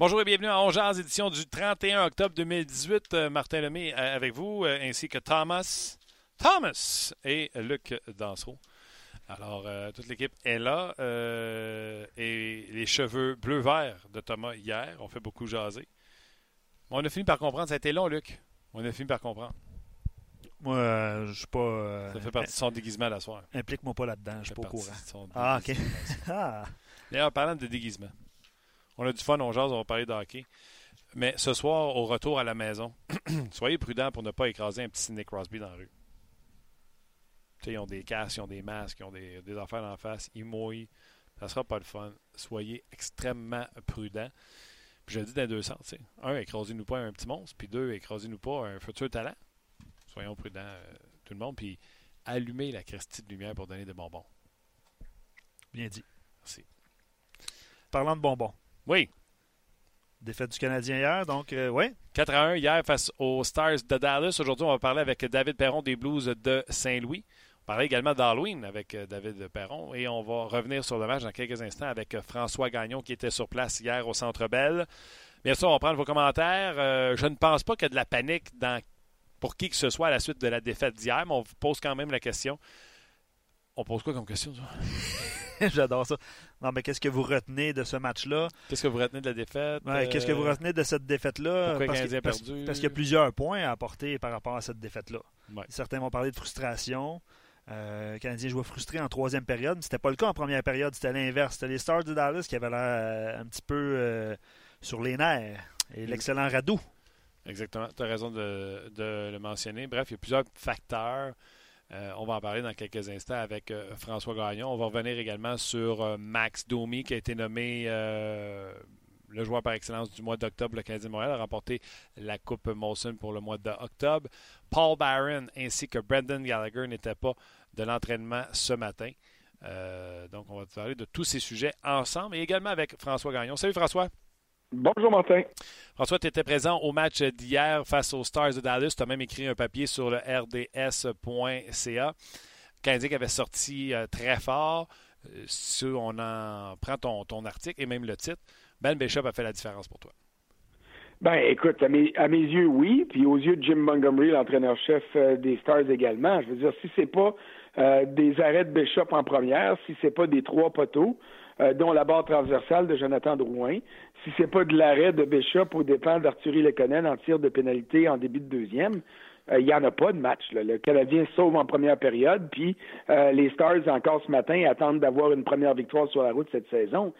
Bonjour et bienvenue à Ongears, édition du 31 octobre 2018. Euh, Martin Lemay euh, avec vous, euh, ainsi que Thomas, Thomas et Luc Dansereau. Alors, toute l'équipe est là. et les cheveux bleu-vert de Thomas hier ont fait beaucoup jaser. On a fini par comprendre. Ça a été long, Luc. On a fini par comprendre. Moi, je suis pas. ça fait partie de son déguisement la soirée. Implique-moi pas là-dedans, je suis pas au courant. Ah, ok. Ah. D'ailleurs, parlant de déguisement. On a du fun, on jase, on va parler de hockey. Mais ce soir, au retour à la maison, soyez prudents pour ne pas écraser un petit Nick Crosby dans la rue. ils ont des casques, ils ont des masques, ils ont des, affaires en face, ils mouillent. Ça sera pas le fun. Soyez extrêmement prudents. Puis je le dis dans deux sens. Un, écrasez-nous pas un petit monstre. Puis deux, écrasez-nous pas un futur talent. Soyons prudents, euh, tout le monde. Puis allumez la Christie de lumière pour donner des bonbons. Bien dit. Merci. Parlant de bonbons. Oui. Défaite du Canadien hier, donc euh, oui. 4 à 1 hier face aux Stars de Dallas. Aujourd'hui, on va parler avec David Perron des Blues de Saint-Louis. On va parler également d'Halloween avec euh, David Perron et on va revenir sur le match dans quelques instants avec euh, François Gagnon qui était sur place hier au Centre Bell. Bien sûr, on va prendre vos commentaires. je ne pense pas qu'il y a de la panique dans, pour qui que ce soit à la suite de la défaite d'hier, mais on vous pose quand même la question. On pose quoi comme question? J'adore ça. Non, mais qu'est-ce que vous retenez de ce match-là? Qu'est-ce que vous retenez de la défaite? Qu'est-ce que vous euh, retenez de cette défaite-là? Pourquoi parce, a perdu? parce, qu'il y a plusieurs points à apporter par rapport à cette défaite-là. Certains vont parler de frustration. Euh, le Canadien jouait frustré en troisième période. C'était pas le cas en première période, c'était l'inverse. C'était les Stars de Dallas qui avaient l'air euh, un petit peu sur les nerfs. Et l'excellent Radou. Exactement, tu as raison de, le mentionner. Bref, il y a plusieurs facteurs. Euh, on va en parler dans quelques instants avec euh, François Gagnon. On va revenir également sur euh, Max Domi, qui a été nommé le joueur par excellence du mois d'octobre. Le Canadien de Montréal a remporté la Coupe Molson pour le mois d'octobre. Paul Barron ainsi que Brendan Gallagher n'étaient pas de l'entraînement ce matin. donc, on va parler de tous ces sujets ensemble et également avec François Gagnon. Salut François. Bonjour Martin. François, tu étais présent au match d'hier face aux Stars de Dallas. Tu as même écrit un papier sur le rds.ca. Canadien qui avait sorti euh, très fort. Euh, si on en prend ton, ton article et même le titre, Ben Bishop a fait la différence pour toi. Ben, écoute, à mes, à mes yeux, oui. Puis aux yeux de Jim Montgomery, l'entraîneur-chef euh, des Stars également. Je veux dire, si c'est pas des arrêts de Bishop en première, si c'est pas des trois poteaux, dont la barre transversale de Jonathan Drouin, si c'est pas de l'arrêt de Bishop au dépend d'Arthurie Lekonen en tir de pénalité en début de deuxième, euh, il n'y en a pas de match. Le Canadien sauve en première période, puis euh, les Stars, encore ce matin, attendent d'avoir une première victoire sur la route cette saison.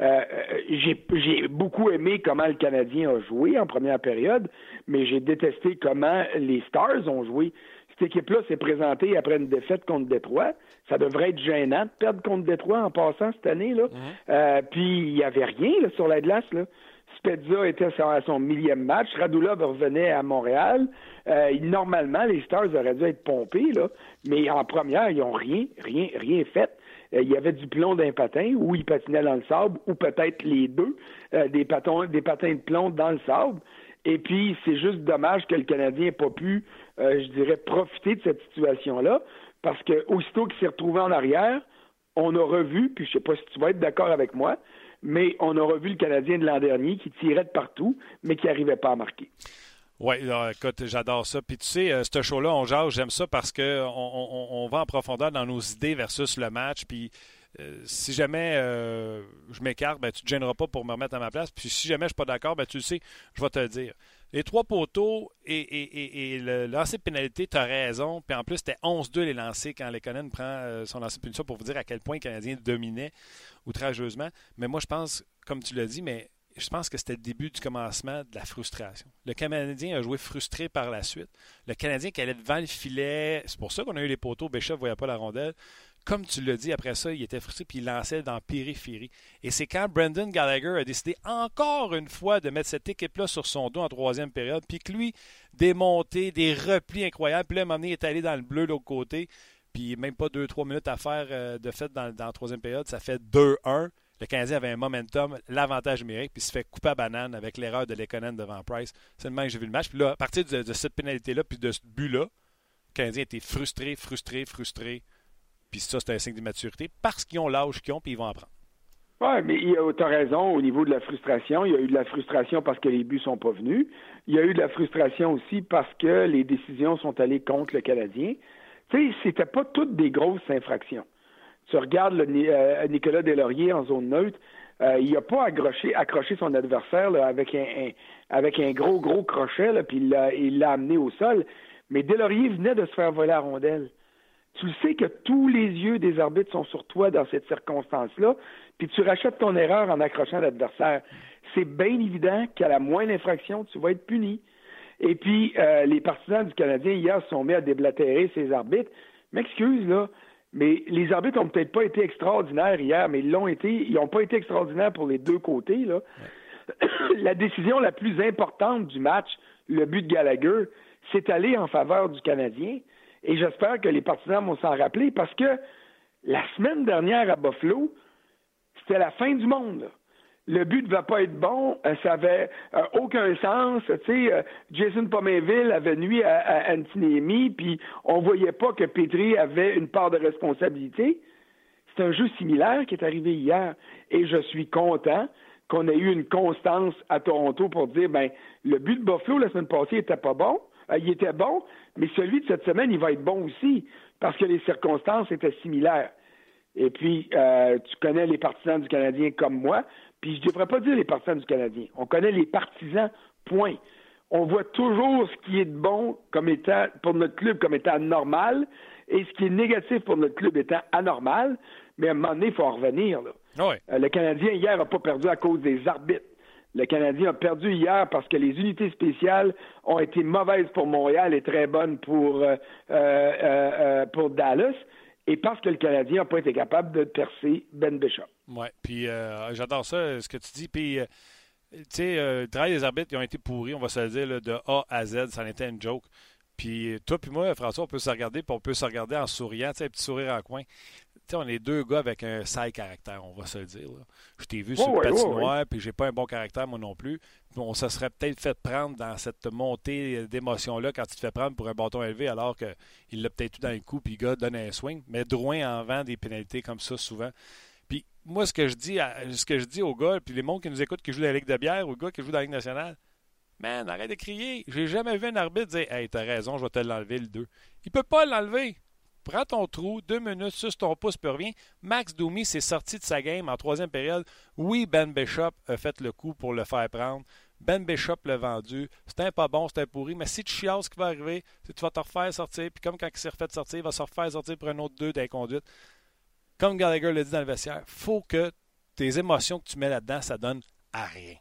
Euh, j'ai beaucoup aimé comment le Canadien a joué en première période, mais j'ai détesté comment les Stars ont joué cette équipe-là s'est présentée après une défaite contre Détroit. Ça devrait être gênant de perdre contre Détroit en passant cette année. là. Mhm. Euh, puis il n'y avait rien sur la glace. Là. Spezza était à son millième match. Radulov revenait à Montréal. Euh, normalement, les Stars auraient dû être pompés, là, mais en première, ils n'ont rien, rien, rien fait. Euh, il y avait du plomb d'un patin, ou ils patinaient dans le sable, ou peut-être les deux, des, patins, des patins de plomb dans le sable. Et puis, c'est juste dommage que le Canadien n'ait pas pu, euh, je dirais, profiter de cette situation-là, parce que aussitôt qu'il s'est retrouvé en arrière, on a revu, puis je sais pas si tu vas être d'accord avec moi, mais on a revu le Canadien de l'an dernier qui tirait de partout, mais qui n'arrivait pas à marquer. Oui, écoute, j'adore ça. Puis tu sais, euh, ce show-là, on jase, j'aime ça parce qu'on on, va en profondeur dans nos idées versus le match. Puis euh, si jamais euh, je m'écarte, ben, tu ne te gêneras pas pour me remettre à ma place. Puis si jamais je ne suis pas d'accord, ben, tu le sais, je vais te le dire. Les trois poteaux et, le lancer de pénalité, tu as raison. Puis en plus, c'était 11-2 les lancers quand Lekonen prend euh, son lancer de punition pour vous dire à quel point le Canadien dominait outrageusement. Mais moi, je pense, comme tu l'as dit, mais je pense que c'était le début du commencement de la frustration. Le Canadien a joué frustré par la suite. Le Canadien qui allait devant le filet, c'est pour ça qu'on a eu les poteaux. Béchef ne voyait pas la rondelle comme tu l'as dit, après ça, il était frustré puis il lançait dans périphérie. Et c'est quand Brendan Gallagher a décidé encore une fois de mettre cette équipe-là sur son dos en troisième période, puis que lui, démonter des replis incroyables. Puis là, moment donné, il est allé dans le bleu de l'autre côté, puis même pas deux, trois minutes à faire euh, de fait dans, la troisième période. Ça fait 2-1. Le Canadien avait un momentum, l'avantage numérique, puis il se fait couper à banane avec l'erreur de Lekonen devant Price. C'est le même que j'ai vu le match. Puis là, à partir de, de cette pénalité-là, puis de ce but-là, le Canadien était frustré, frustré, frustré. Puis ça, c'est un signe d'immaturité parce qu'ils ont l'âge qu'ils ont puis ils vont apprendre. Oui, mais tu as raison au niveau de la frustration. Il y a eu de la frustration parce que les buts sont pas venus. Il y a eu de la frustration aussi parce que les décisions sont allées contre le Canadien. Tu sais, c'était pas toutes des grosses infractions. Tu regardes euh, Nicolas Delaurier en zone neutre, euh, il n'a pas accroché, son adversaire avec, un, gros, gros crochet, puis il l'a amené au sol. Mais Delaurier venait de se faire voler la rondelle. Tu le sais que tous les yeux des arbitres sont sur toi dans cette circonstance-là, puis tu rachètes ton erreur en accrochant l'adversaire. C'est bien évident qu'à la moindre infraction, tu vas être puni. Et puis, euh, les partisans du Canadien, hier, se sont mis à déblatérer ces arbitres. M'excuse, là, mais les arbitres n'ont peut-être pas été extraordinaires hier, mais ils l'ont été. Ils n'ont pas été extraordinaires pour les deux côtés, là. la décision la plus importante du match, le but de Gallagher, c'est allé en faveur du Canadien. Et j'espère que les partisans vont s'en rappeler parce que la semaine dernière à Buffalo, c'était la fin du monde. Le but ne va pas être bon, euh, ça avait euh, aucun sens. Tu sais, euh, Jason Pomainville avait nuit à, à puis on voyait pas que Petri avait une part de responsabilité. C'est un jeu similaire qui est arrivé hier, et je suis content qu'on ait eu une constance à Toronto pour dire, ben, le but de Buffalo la semaine passée était pas bon, il était bon, mais celui de cette semaine, il va être bon aussi, parce que les circonstances étaient similaires. Et puis, euh, tu connais les partisans du Canadien comme moi, puis je ne devrais pas dire les partisans du Canadien. On connaît les partisans, point. On voit toujours ce qui est bon comme étant, pour notre club comme étant normal et ce qui est négatif pour notre club étant anormal, mais à un moment donné, il faut en revenir. Là. Ah euh, le Canadien, hier, n'a pas perdu à cause des arbitres. Le Canadien a perdu hier parce que les unités spéciales ont été mauvaises pour Montréal et très bonnes pour, euh, euh, pour Dallas et parce que le Canadien n'a pas été capable de percer Ben Bishop. Oui, puis j'adore ça, ce que tu dis. Puis, tu sais, le travail des arbitres, ils ont été pourris, on va se le dire, de A à Z, ça en était une joke. Puis toi puis moi, François, on peut se regarder, puis on peut se regarder en souriant, tu sais, un petit sourire en coin on est deux gars avec un sale caractère, on va se le dire. Je t'ai vu sur le patinoire, puis j'ai pas un bon caractère, moi non plus. On se serait peut-être fait prendre dans cette montée d'émotion-là quand tu te fais prendre pour un bâton élevé, alors qu'il l'a peut-être eu dans le coup, puis le gars donne un swing. Mais Drouin en vend des pénalités comme ça souvent. Puis moi, ce que je dis, ce que je dis aux gars, puis les mondes qui nous écoutent qui jouent dans la Ligue de bière ou les gars qui jouent dans la Ligue nationale, man, arrête de crier. J'ai jamais vu un arbitre dire Hey, t'as raison, je vais te l'enlever le 2. Il peut pas l'enlever prends ton trou, deux minutes, sur ton pouce, puis reviens. Max Doumi s'est sorti de sa game en troisième période. Oui, Ben Bishop a fait le coup pour le faire prendre. Ben Bishop l'a vendu. C'était pas bon, c'était pourri. Mais si tu chiales, ce qui va arriver, c'est tu vas te refaire sortir. Puis comme quand il s'est refait sortir, il va se refaire sortir pour un autre deux d'inconduite. Comme Gallagher l'a dit dans le vestiaire, faut que tes émotions que tu mets là-dedans, ça donne à rien.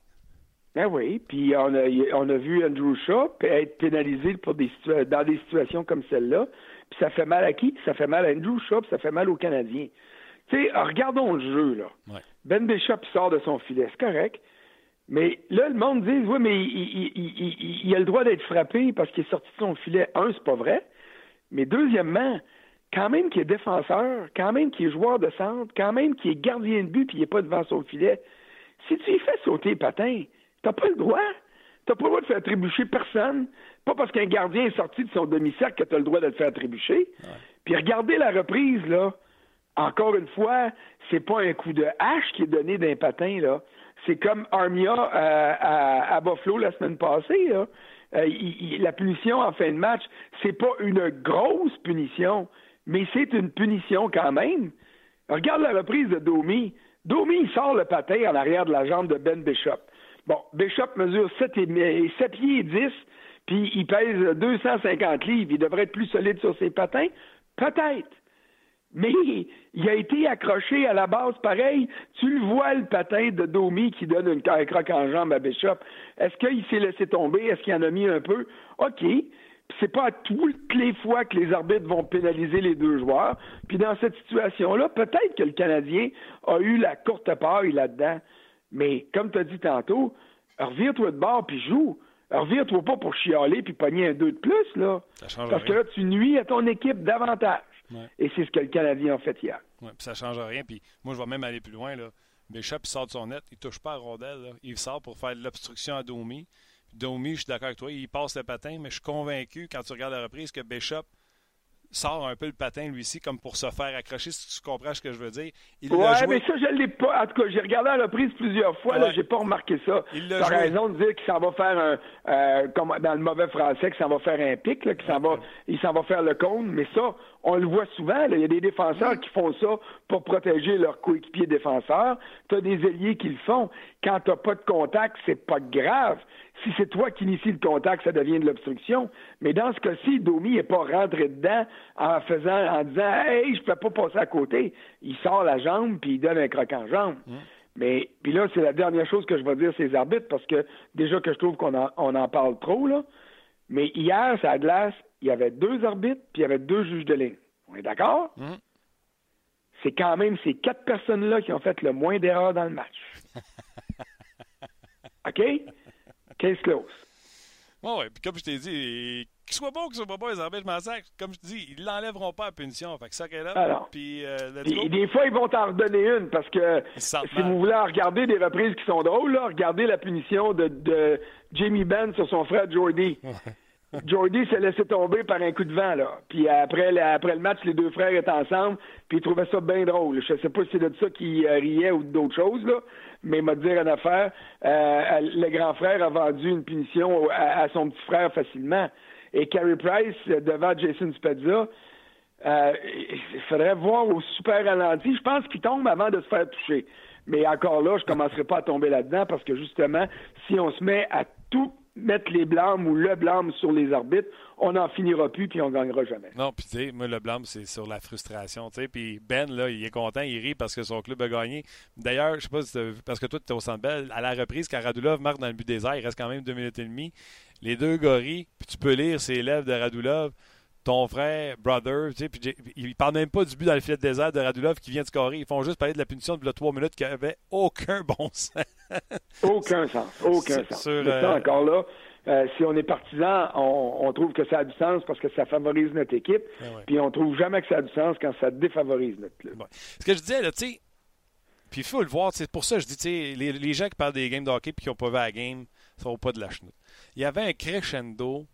Ben oui, puis on a, on a vu Andrew Shaw être pénalisé pour des dans des situations comme celle-là. Puis ça fait mal à qui? Ça fait mal à Andrew Shaw, puis ça fait mal aux Canadiens. Tu sais, regardons le jeu, là. Ben Bishop sort de son filet, c'est correct. Mais là, le monde dit, oui, mais il, il, a le droit d'être frappé parce qu'il est sorti de son filet. Un, c'est pas vrai. Mais deuxièmement, quand même qu'il est défenseur, quand même qu'il est joueur de centre, quand même qu'il est gardien de but puis il n'est pas devant son filet, si tu y fais sauter patin, t'as pas le droit. T'as pas le droit de faire trébucher personne. Pas parce qu'un gardien est sorti de son demi-cercle que tu as le droit de le faire trébucher. Puis regardez la reprise, là. Encore une fois, c'est pas un coup de hache qui est donné d'un patin, là. C'est comme Armia euh, à, Buffalo la semaine passée, là. Euh, la punition en fin de match, c'est pas une grosse punition, mais c'est une punition quand même. Regarde la reprise de Domi. Domi, il sort le patin en arrière de la jambe de Ben Bishop. Bon, Bishop mesure 7, et, 7 pieds et 10, puis il pèse 250 livres, il devrait être plus solide sur ses patins? Peut-être. Mais il a été accroché à la base pareil. Tu le vois, le patin de Domi qui donne une croque en jambe à Bishop. Est-ce qu'il s'est laissé tomber? Est-ce qu'il en a mis un peu? OK. C'est pas toutes les fois que les arbitres vont pénaliser les deux joueurs. Puis dans cette situation-là, peut-être que le Canadien a eu la courte paille là-dedans. Mais comme tu as dit tantôt, reviens-toi de bord puis joue. Reviens-toi pas pour chialer puis pogner un 2 de plus, là. Parce que là, tu nuis à ton équipe davantage. Et c'est ce que le Canadien a fait hier. Oui, puis ça change rien. Puis moi, je vais même aller plus loin, là. Bishop, il sort de son net, il touche pas à rondelle, Il sort pour faire de l'obstruction à Domi. Domi, je suis d'accord avec toi, il passe le patin, mais je suis convaincu, quand tu regardes la reprise, que Bishop sort un peu le patin, lui ci comme pour se faire accrocher, si tu comprends ce que je veux dire. Il ouais, mais ça, je l'ai pas. En tout cas, j'ai regardé la reprise plusieurs fois, là, j'ai pas remarqué ça. Tu as raison de dire qu'il s'en va faire un, euh, comme dans le mauvais français, qu'il s'en va faire un pic, là, qu'il s'en va, il s'en va faire le cône, mais ça, on le voit souvent, il y a des défenseurs qui font ça pour protéger leurs coéquipiers défenseurs. Tu as des ailiers qui le font. Quand tu pas de contact, c'est pas grave. Si c'est toi qui initie le contact, ça devient de l'obstruction. Mais dans ce cas-ci, Domi n'est pas rentré dedans en faisant, en disant Hey, je peux pas passer à côté. Il sort la jambe puis il donne un croc en jambe. Mmh. Mais puis là, c'est la dernière chose que je vais dire ces arbitres, parce que déjà que je trouve qu'on en, on en parle trop, là. Mais hier, à glace, il y avait deux arbitres puis il y avait deux juges de ligne. On est d'accord? Mmh. C'est quand même ces quatre personnes-là qui ont fait le moins d'erreurs dans le match. OK? Case close. Oui, oui. Puis comme je t'ai dit, qu'il soit bon, qu'il soit pas bon, les arbitres, je m'en sers. Comme je te dis, ils l'enlèveront pas à punition. Fait que ça qu'est là. Alors, puis, euh, des fois, ils vont t'en redonner une parce que si vous voulez regarder des reprises qui sont drôles, là, regardez la punition de, de Jamie Benn sur son frère Jordy. Jordy s'est laissé tomber par un coup de vent, là. Puis après, le match, les deux frères étaient ensemble, puis ils trouvaient ça bien drôle. Je sais pas si c'est de ça qu'ils euh, riaient ou d'autres choses, là, mais m'a dit une affaire. Euh, le grand frère a vendu une punition à, son petit frère facilement. Et Carey Price, devant Jason Spezza, euh, il faudrait voir au super ralenti. Je pense qu'il tombe avant de se faire toucher. Mais encore là, je commencerai pas à tomber là-dedans parce que justement, si on se met à tout mettre les blâmes ou le blâme sur les arbitres, on n'en finira plus puis on gagnera jamais. Non, puis tu sais, moi, le blâme, c'est sur la frustration. Tu sais, puis Ben, là, il est content, il rit parce que son club a gagné. D'ailleurs, je sais pas si parce que toi, tu es au centre belle, à la reprise, quand Radulov marque dans le but des airs, il reste quand même deux minutes et demie. Les deux gorilles, puis tu peux lire ses lèvres de Radulov ton frère, brother, tu sais, puis ils parlent même pas du but dans le filet de désert de Radulov qui vient de scorer. Ils font juste parler de la punition de trois minutes qui avait aucun bon sens. aucun sens, aucun sens. Sur, euh, encore là, euh, si on est partisan, on, trouve que ça a du sens parce que ça favorise notre équipe, ah puis on trouve jamais que ça a du sens quand ça défavorise notre club. Ce que je disais, là, tu sais, puis il faut le voir, c'est pour ça que je dis, tu sais, les, gens qui parlent des games de hockey puis qui n'ont pas vu la game, ça vaut pas de la chenoute. Il y avait un crescendo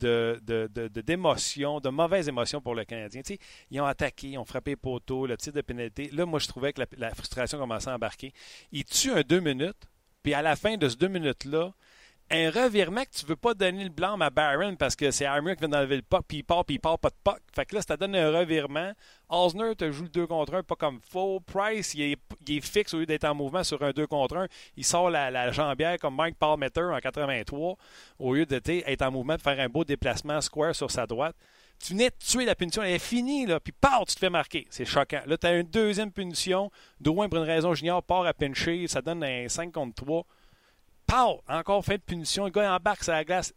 de, d'émotions, de, mauvaises émotions pour le Canadien. Ils ont attaqué, ils ont frappé poteau, le tir de pénalité. Là, moi, je trouvais que la, la frustration commençait à embarquer. Ils tuent un deux minutes, puis à la fin de ce deux minutes-là, un revirement que tu veux pas donner le blanc à Barron parce que c'est Armure qui vient d'enlever le puck, puis il part, puis il part pas de puck. Fait que là, ça donne un revirement. Osner te joue le 2 contre 1, pas comme faux. Price, il est, fixe au lieu d'être en mouvement sur un 2 contre 1. Il sort la, jambière comme Mike Palmeter en 83 au lieu d'être en mouvement, de faire un beau déplacement square sur sa droite. Tu venais de tuer la punition, elle est finie, là, puis part, tu te fais marquer. C'est choquant. Là, tu as une deuxième punition. Drouin, pour une raison junior, part à pincher. Ça donne un 5 contre 3 encore fait de punition, le gars embarque sur la glace.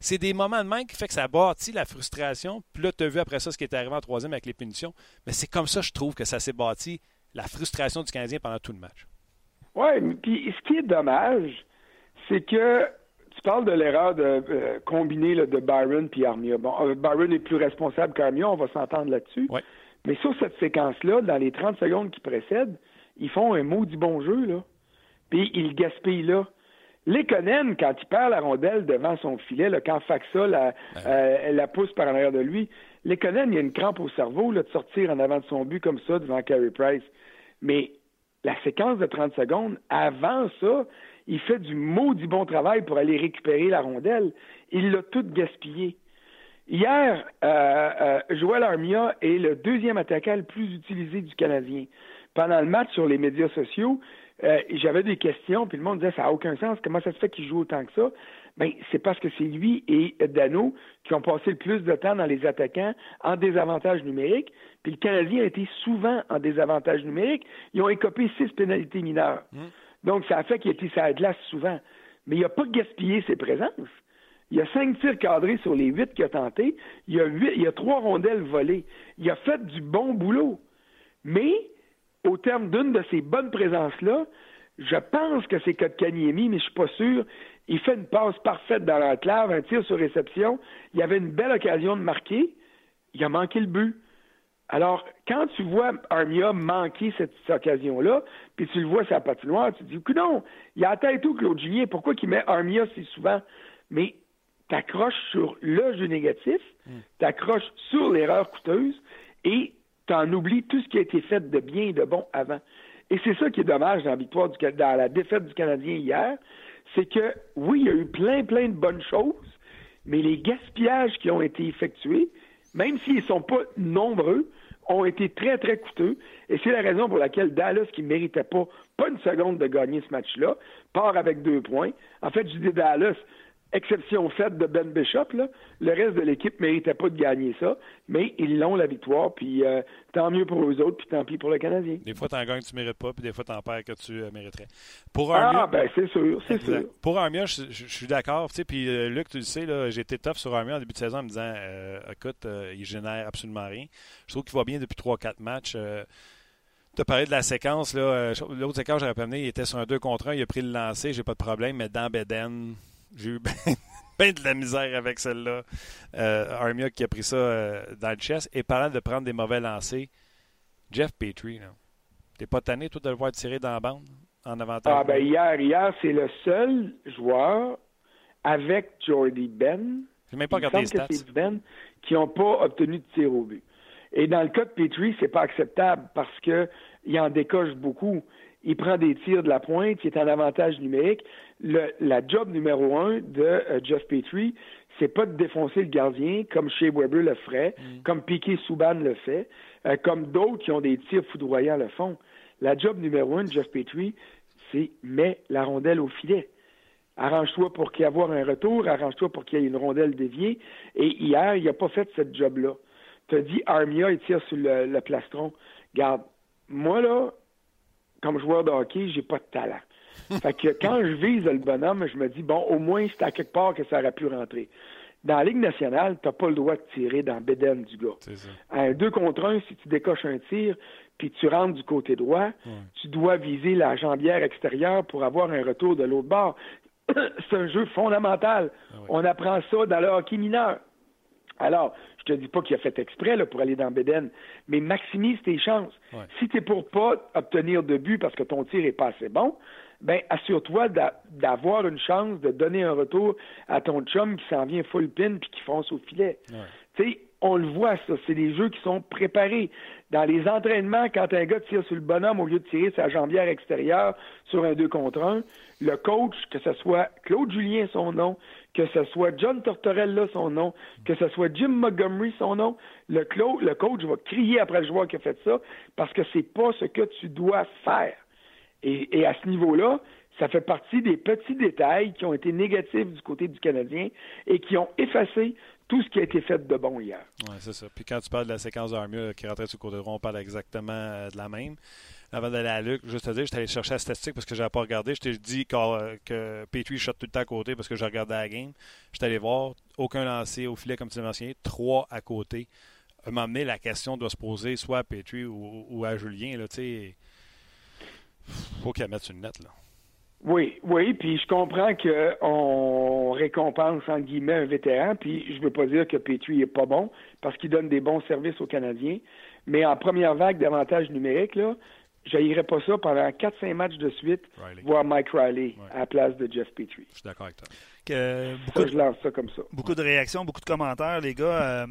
C'est des moments de main qui fait que ça bâtit la frustration. Puis là, tu as vu après ça ce qui est arrivé en troisième avec les punitions. Mais c'est comme ça, je trouve, que ça s'est bâti, la frustration du Canadien pendant tout le match. Oui, puis ce qui est dommage, c'est que tu parles de l'erreur de euh, combiner de Byron puis Armia. Bon, euh, Byron est plus responsable qu'Armia, on va s'entendre là-dessus. Mais sur cette séquence-là, dans les 30 secondes qui précèdent, ils font un maudit bon jeu, là. Puis ils gaspillent là. Lekonen, quand il perd la rondelle devant son filet, là, quand Faxa la, euh, la pousse par en arrière de lui, Lekonen, il a une crampe au cerveau là, de sortir en avant de son but comme ça devant Carey Price. Mais la séquence de 30 secondes, avant ça, il fait du maudit bon travail pour aller récupérer la rondelle. Il l'a toute gaspillé. Hier, euh, euh, Joël Armia est le deuxième attaquant le plus utilisé du Canadien. Pendant le match sur les médias sociaux, euh, j'avais des questions, puis le monde disait ça n'a aucun sens, comment ça se fait qu'il joue autant que ça? Ben, c'est parce que c'est lui et Dano qui ont passé le plus de temps dans les attaquants en désavantage numérique, puis le Canadien a été souvent en désavantage numérique. Ils ont écopé six pénalités mineures. Mmh. Donc, ça a fait qu'il a été sur la glace souvent. Mais il n'a pas gaspillé ses présences. Il y a cinq tirs cadrés sur les huit qu'il a tentés. Il y a, huit, il y a trois rondelles volées. Il a fait du bon boulot. Mais au terme d'une de ces bonnes présences-là, je pense que c'est Kotkaniemi, mais je suis pas sûr. Il fait une passe parfaite dans l'enclave, un tir sur réception. Il y avait une belle occasion de marquer. Il a manqué le but. Alors, quand tu vois Armia manquer cette, occasion-là, puis tu le vois sa patinoire, tu te dis, non, il a la tête où Claude Julien, pourquoi il met Armia si souvent? Mais t'accroches sur le jeu négatif, hmm. t'accroches sur l'erreur coûteuse et t'en oublies tout ce qui a été fait de bien et de bon avant. Et c'est ça qui est dommage dans la victoire dans la défaite du Canadien hier, c'est que oui, il y a eu plein, plein de bonnes choses, mais les gaspillages qui ont été effectués, même s'ils ne sont pas nombreux, ont été très, très coûteux. Et c'est la raison pour laquelle Dallas, qui ne méritait pas, pas une seconde de gagner ce match-là, part avec deux points. En fait, je dis Dallas, exception faite de Ben Bishop, là. le reste de l'équipe ne méritait pas de gagner ça, mais ils l'ont la victoire, puis euh, tant mieux pour eux autres, puis tant pis pour le Canadien. Des fois, tu en gagnes que tu ne mérites pas, puis des fois, tu en perds que tu euh, mériterais. Pour ah, ben c'est sûr, c'est sûr. Pour Armia, je, suis d'accord. Puis euh, Luc, tu le sais, été tough sur Armia en début de saison en me disant écoute, il génère absolument rien. Je trouve qu'il va bien depuis 3-4 matchs. Tu as parlé de la séquence. L'autre séquence, j'aurais pas amené, il était sur un 2 contre 1, il a pris le lancer, j'ai pas de problème, mais dans Beden, j'ai eu bien de la misère avec celle-là. Euh, Armia qui a pris ça euh, dans le chest. Et parlant de prendre des mauvais lancers, Jeff Petrie, t'es pas tanné, toi, de le voir tirer dans la bande en avantage? Ah, ben hier, hier c'est le seul joueur avec Jordy Ben. J'ai même pas regardé les stats. Ben qui n'ont pas obtenu de tir au but. Et dans le cas de Petrie, c'est pas acceptable parce qu'il en décoche beaucoup il prend des tirs de la pointe, il est en avantage numérique. Le, la job numéro un de euh, Jeff Petrie, c'est pas de défoncer le gardien comme Shea Weber le ferait, mm. comme Piquet Souban le fait, euh, comme d'autres qui ont des tirs foudroyants le font. La job numéro un de Jeff Petrie, c'est mets la rondelle au filet. Arrange-toi pour qu'il y ait un retour, arrange-toi pour qu'il y ait une rondelle déviée. Et hier, il n'a pas fait cette job-là. Tu as dit Armia, il tire sur le, le plastron. Garde, moi là, comme joueur de hockey, j'ai pas de talent. fait que quand je vise le bonhomme, je me dis, bon, au moins, c'est à quelque part que ça aurait pu rentrer. Dans la Ligue nationale, tu n'as pas le droit de tirer dans Beden du gars. À un 2 contre 1, si tu décoches un tir, puis tu rentres du côté droit, tu dois viser la jambière extérieure pour avoir un retour de l'autre bord. c'est un jeu fondamental. Ah On apprend ça dans le hockey mineur. Alors, je te dis pas qu'il a fait exprès là, pour aller dans Beden, mais maximise tes chances. Si tu es pour pas obtenir de but parce que ton tir est pas assez bon, ben assure-toi d'avoir une chance de donner un retour à ton chum qui s'en vient full pin puis qui fonce au filet. Tu sais, on le voit, ça. C'est des jeux qui sont préparés. Dans les entraînements, quand un gars tire sur le bonhomme au lieu de tirer sa jambière extérieure sur un 2 contre 1, le coach, que ce soit Claude Julien son nom, que ce soit John Tortorella son nom, que ce soit Jim Montgomery son nom, le, le coach va crier après le joueur qui a fait ça parce que c'est pas ce que tu dois faire. Et, à ce niveau-là, ça fait partie des petits détails qui ont été négatifs du côté du Canadien et qui ont effacé tout ce qui a été fait de bon hier. Oui, c'est ça. Puis quand tu parles de la séquence d'Armure qui rentrait sur le côté droit, on parle exactement euh, de la même. Avant d'aller à Luc, juste te dire, j'étais allé chercher la statistique parce que je n'avais pas regardé. Je t'ai dit que, que Petrie shot tout le temps à côté parce que je regardais la game. J'étais allé voir, aucun lancé au filet comme tu l'as mentionné, trois à côté. À un moment donné, la question doit se poser soit à Petrie ou, à Julien. Il faut qu'il mette une net. Là. Oui, oui, puis je comprends qu'on récompense, en guillemets, un vétéran, puis je veux pas dire que Petrie est pas bon, parce qu'il donne des bons services aux Canadiens, mais en première vague d'avantages numériques, là, j'haïrais pas ça pendant 4-5 matchs de suite, voir Mike Riley à la place de Jeff Petrie. Je suis d'accord avec toi. beaucoup je lance ça comme ça. Beaucoup de réactions, beaucoup de commentaires, les gars. Euh,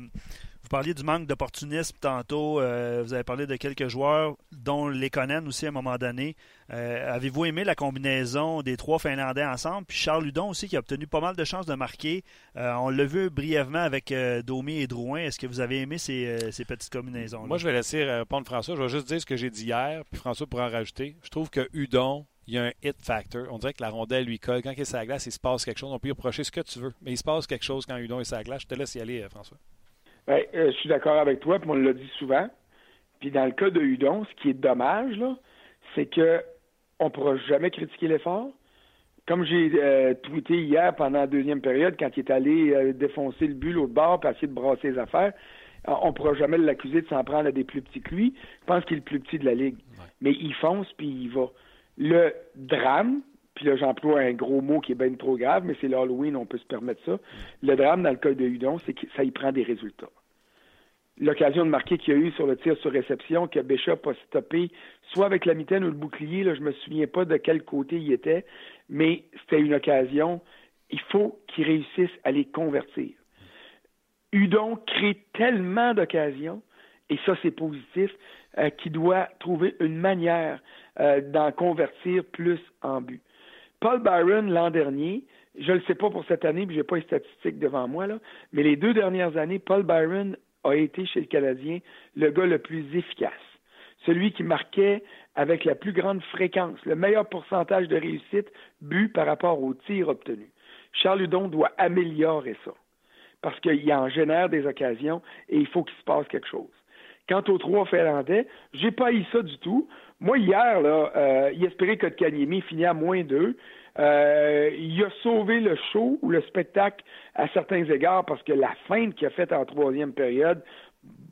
parliez du manque d'opportunisme tantôt. Euh, vous avez parlé de quelques joueurs, dont Lekonen aussi à un moment donné. Euh, avez-vous aimé la combinaison des trois Finlandais ensemble? Puis Charles Ludon aussi qui a obtenu pas mal de chances de marquer. Euh, on l'a vu brièvement avec Domi et Drouin. Est-ce que vous avez aimé ces, petites combinaisons? -là? Moi, je vais laisser répondre François. Je vais juste dire ce que j'ai dit hier, puis François pourra en rajouter. Je trouve que Udon, il y a un hit factor. On dirait que la rondelle lui colle. Quand il est sur la glace, il se passe quelque chose. On peut y reprocher ce que tu veux, mais il se passe quelque chose quand Udon est sur la glace. Je te laisse y aller, François. Ben, euh, je suis d'accord avec toi, puis on l'a dit souvent. Puis dans le cas de Hudon, ce qui est dommage, là, c'est que on ne pourra jamais critiquer l'effort. Comme j'ai euh, tweeté hier pendant la deuxième période, quand il est allé euh, défoncer le but l'autre bord pour essayer de brasser les affaires, on ne pourra jamais l'accuser de s'en prendre à des plus petits que lui. Je pense qu'il est le plus petit de la Ligue. Mais il fonce, puis il va. Le drame, puis là j'emploie un gros mot qui est bien trop grave, mais c'est l'Halloween, on peut se permettre ça. Le drame dans le cas de Hudon, c'est que ça y prend des résultats. L'occasion de marquer qu'il y a eu sur le tir sur réception, que Bishop a stoppé, soit avec la mitaine ou le bouclier, là, je me souviens pas de quel côté il était, mais c'était une occasion il faut qu'ils réussissent à les convertir. Udon crée tellement d'occasions, et ça c'est positif, euh, qu'il doit trouver une manière euh, d'en convertir plus en but. Paul Byron, l'an dernier, je ne le sais pas pour cette année, puis je n'ai pas les statistiques devant moi, mais les deux dernières années, Paul Byron a été chez le Canadien le gars le plus efficace. Celui qui marquait avec la plus grande fréquence, le meilleur pourcentage de réussite, but par rapport au tir obtenu. Charles Hudon doit améliorer ça parce qu'il en génère des occasions et il faut qu'il se passe quelque chose. Quant aux trois Finlandais, j'ai pas eu ça du tout. Moi, hier, là, euh, il espérait que Kanyemi finit à moins deux. Euh, il a sauvé le show ou le spectacle à certains égards parce que la feinte qu'il a faite en troisième période,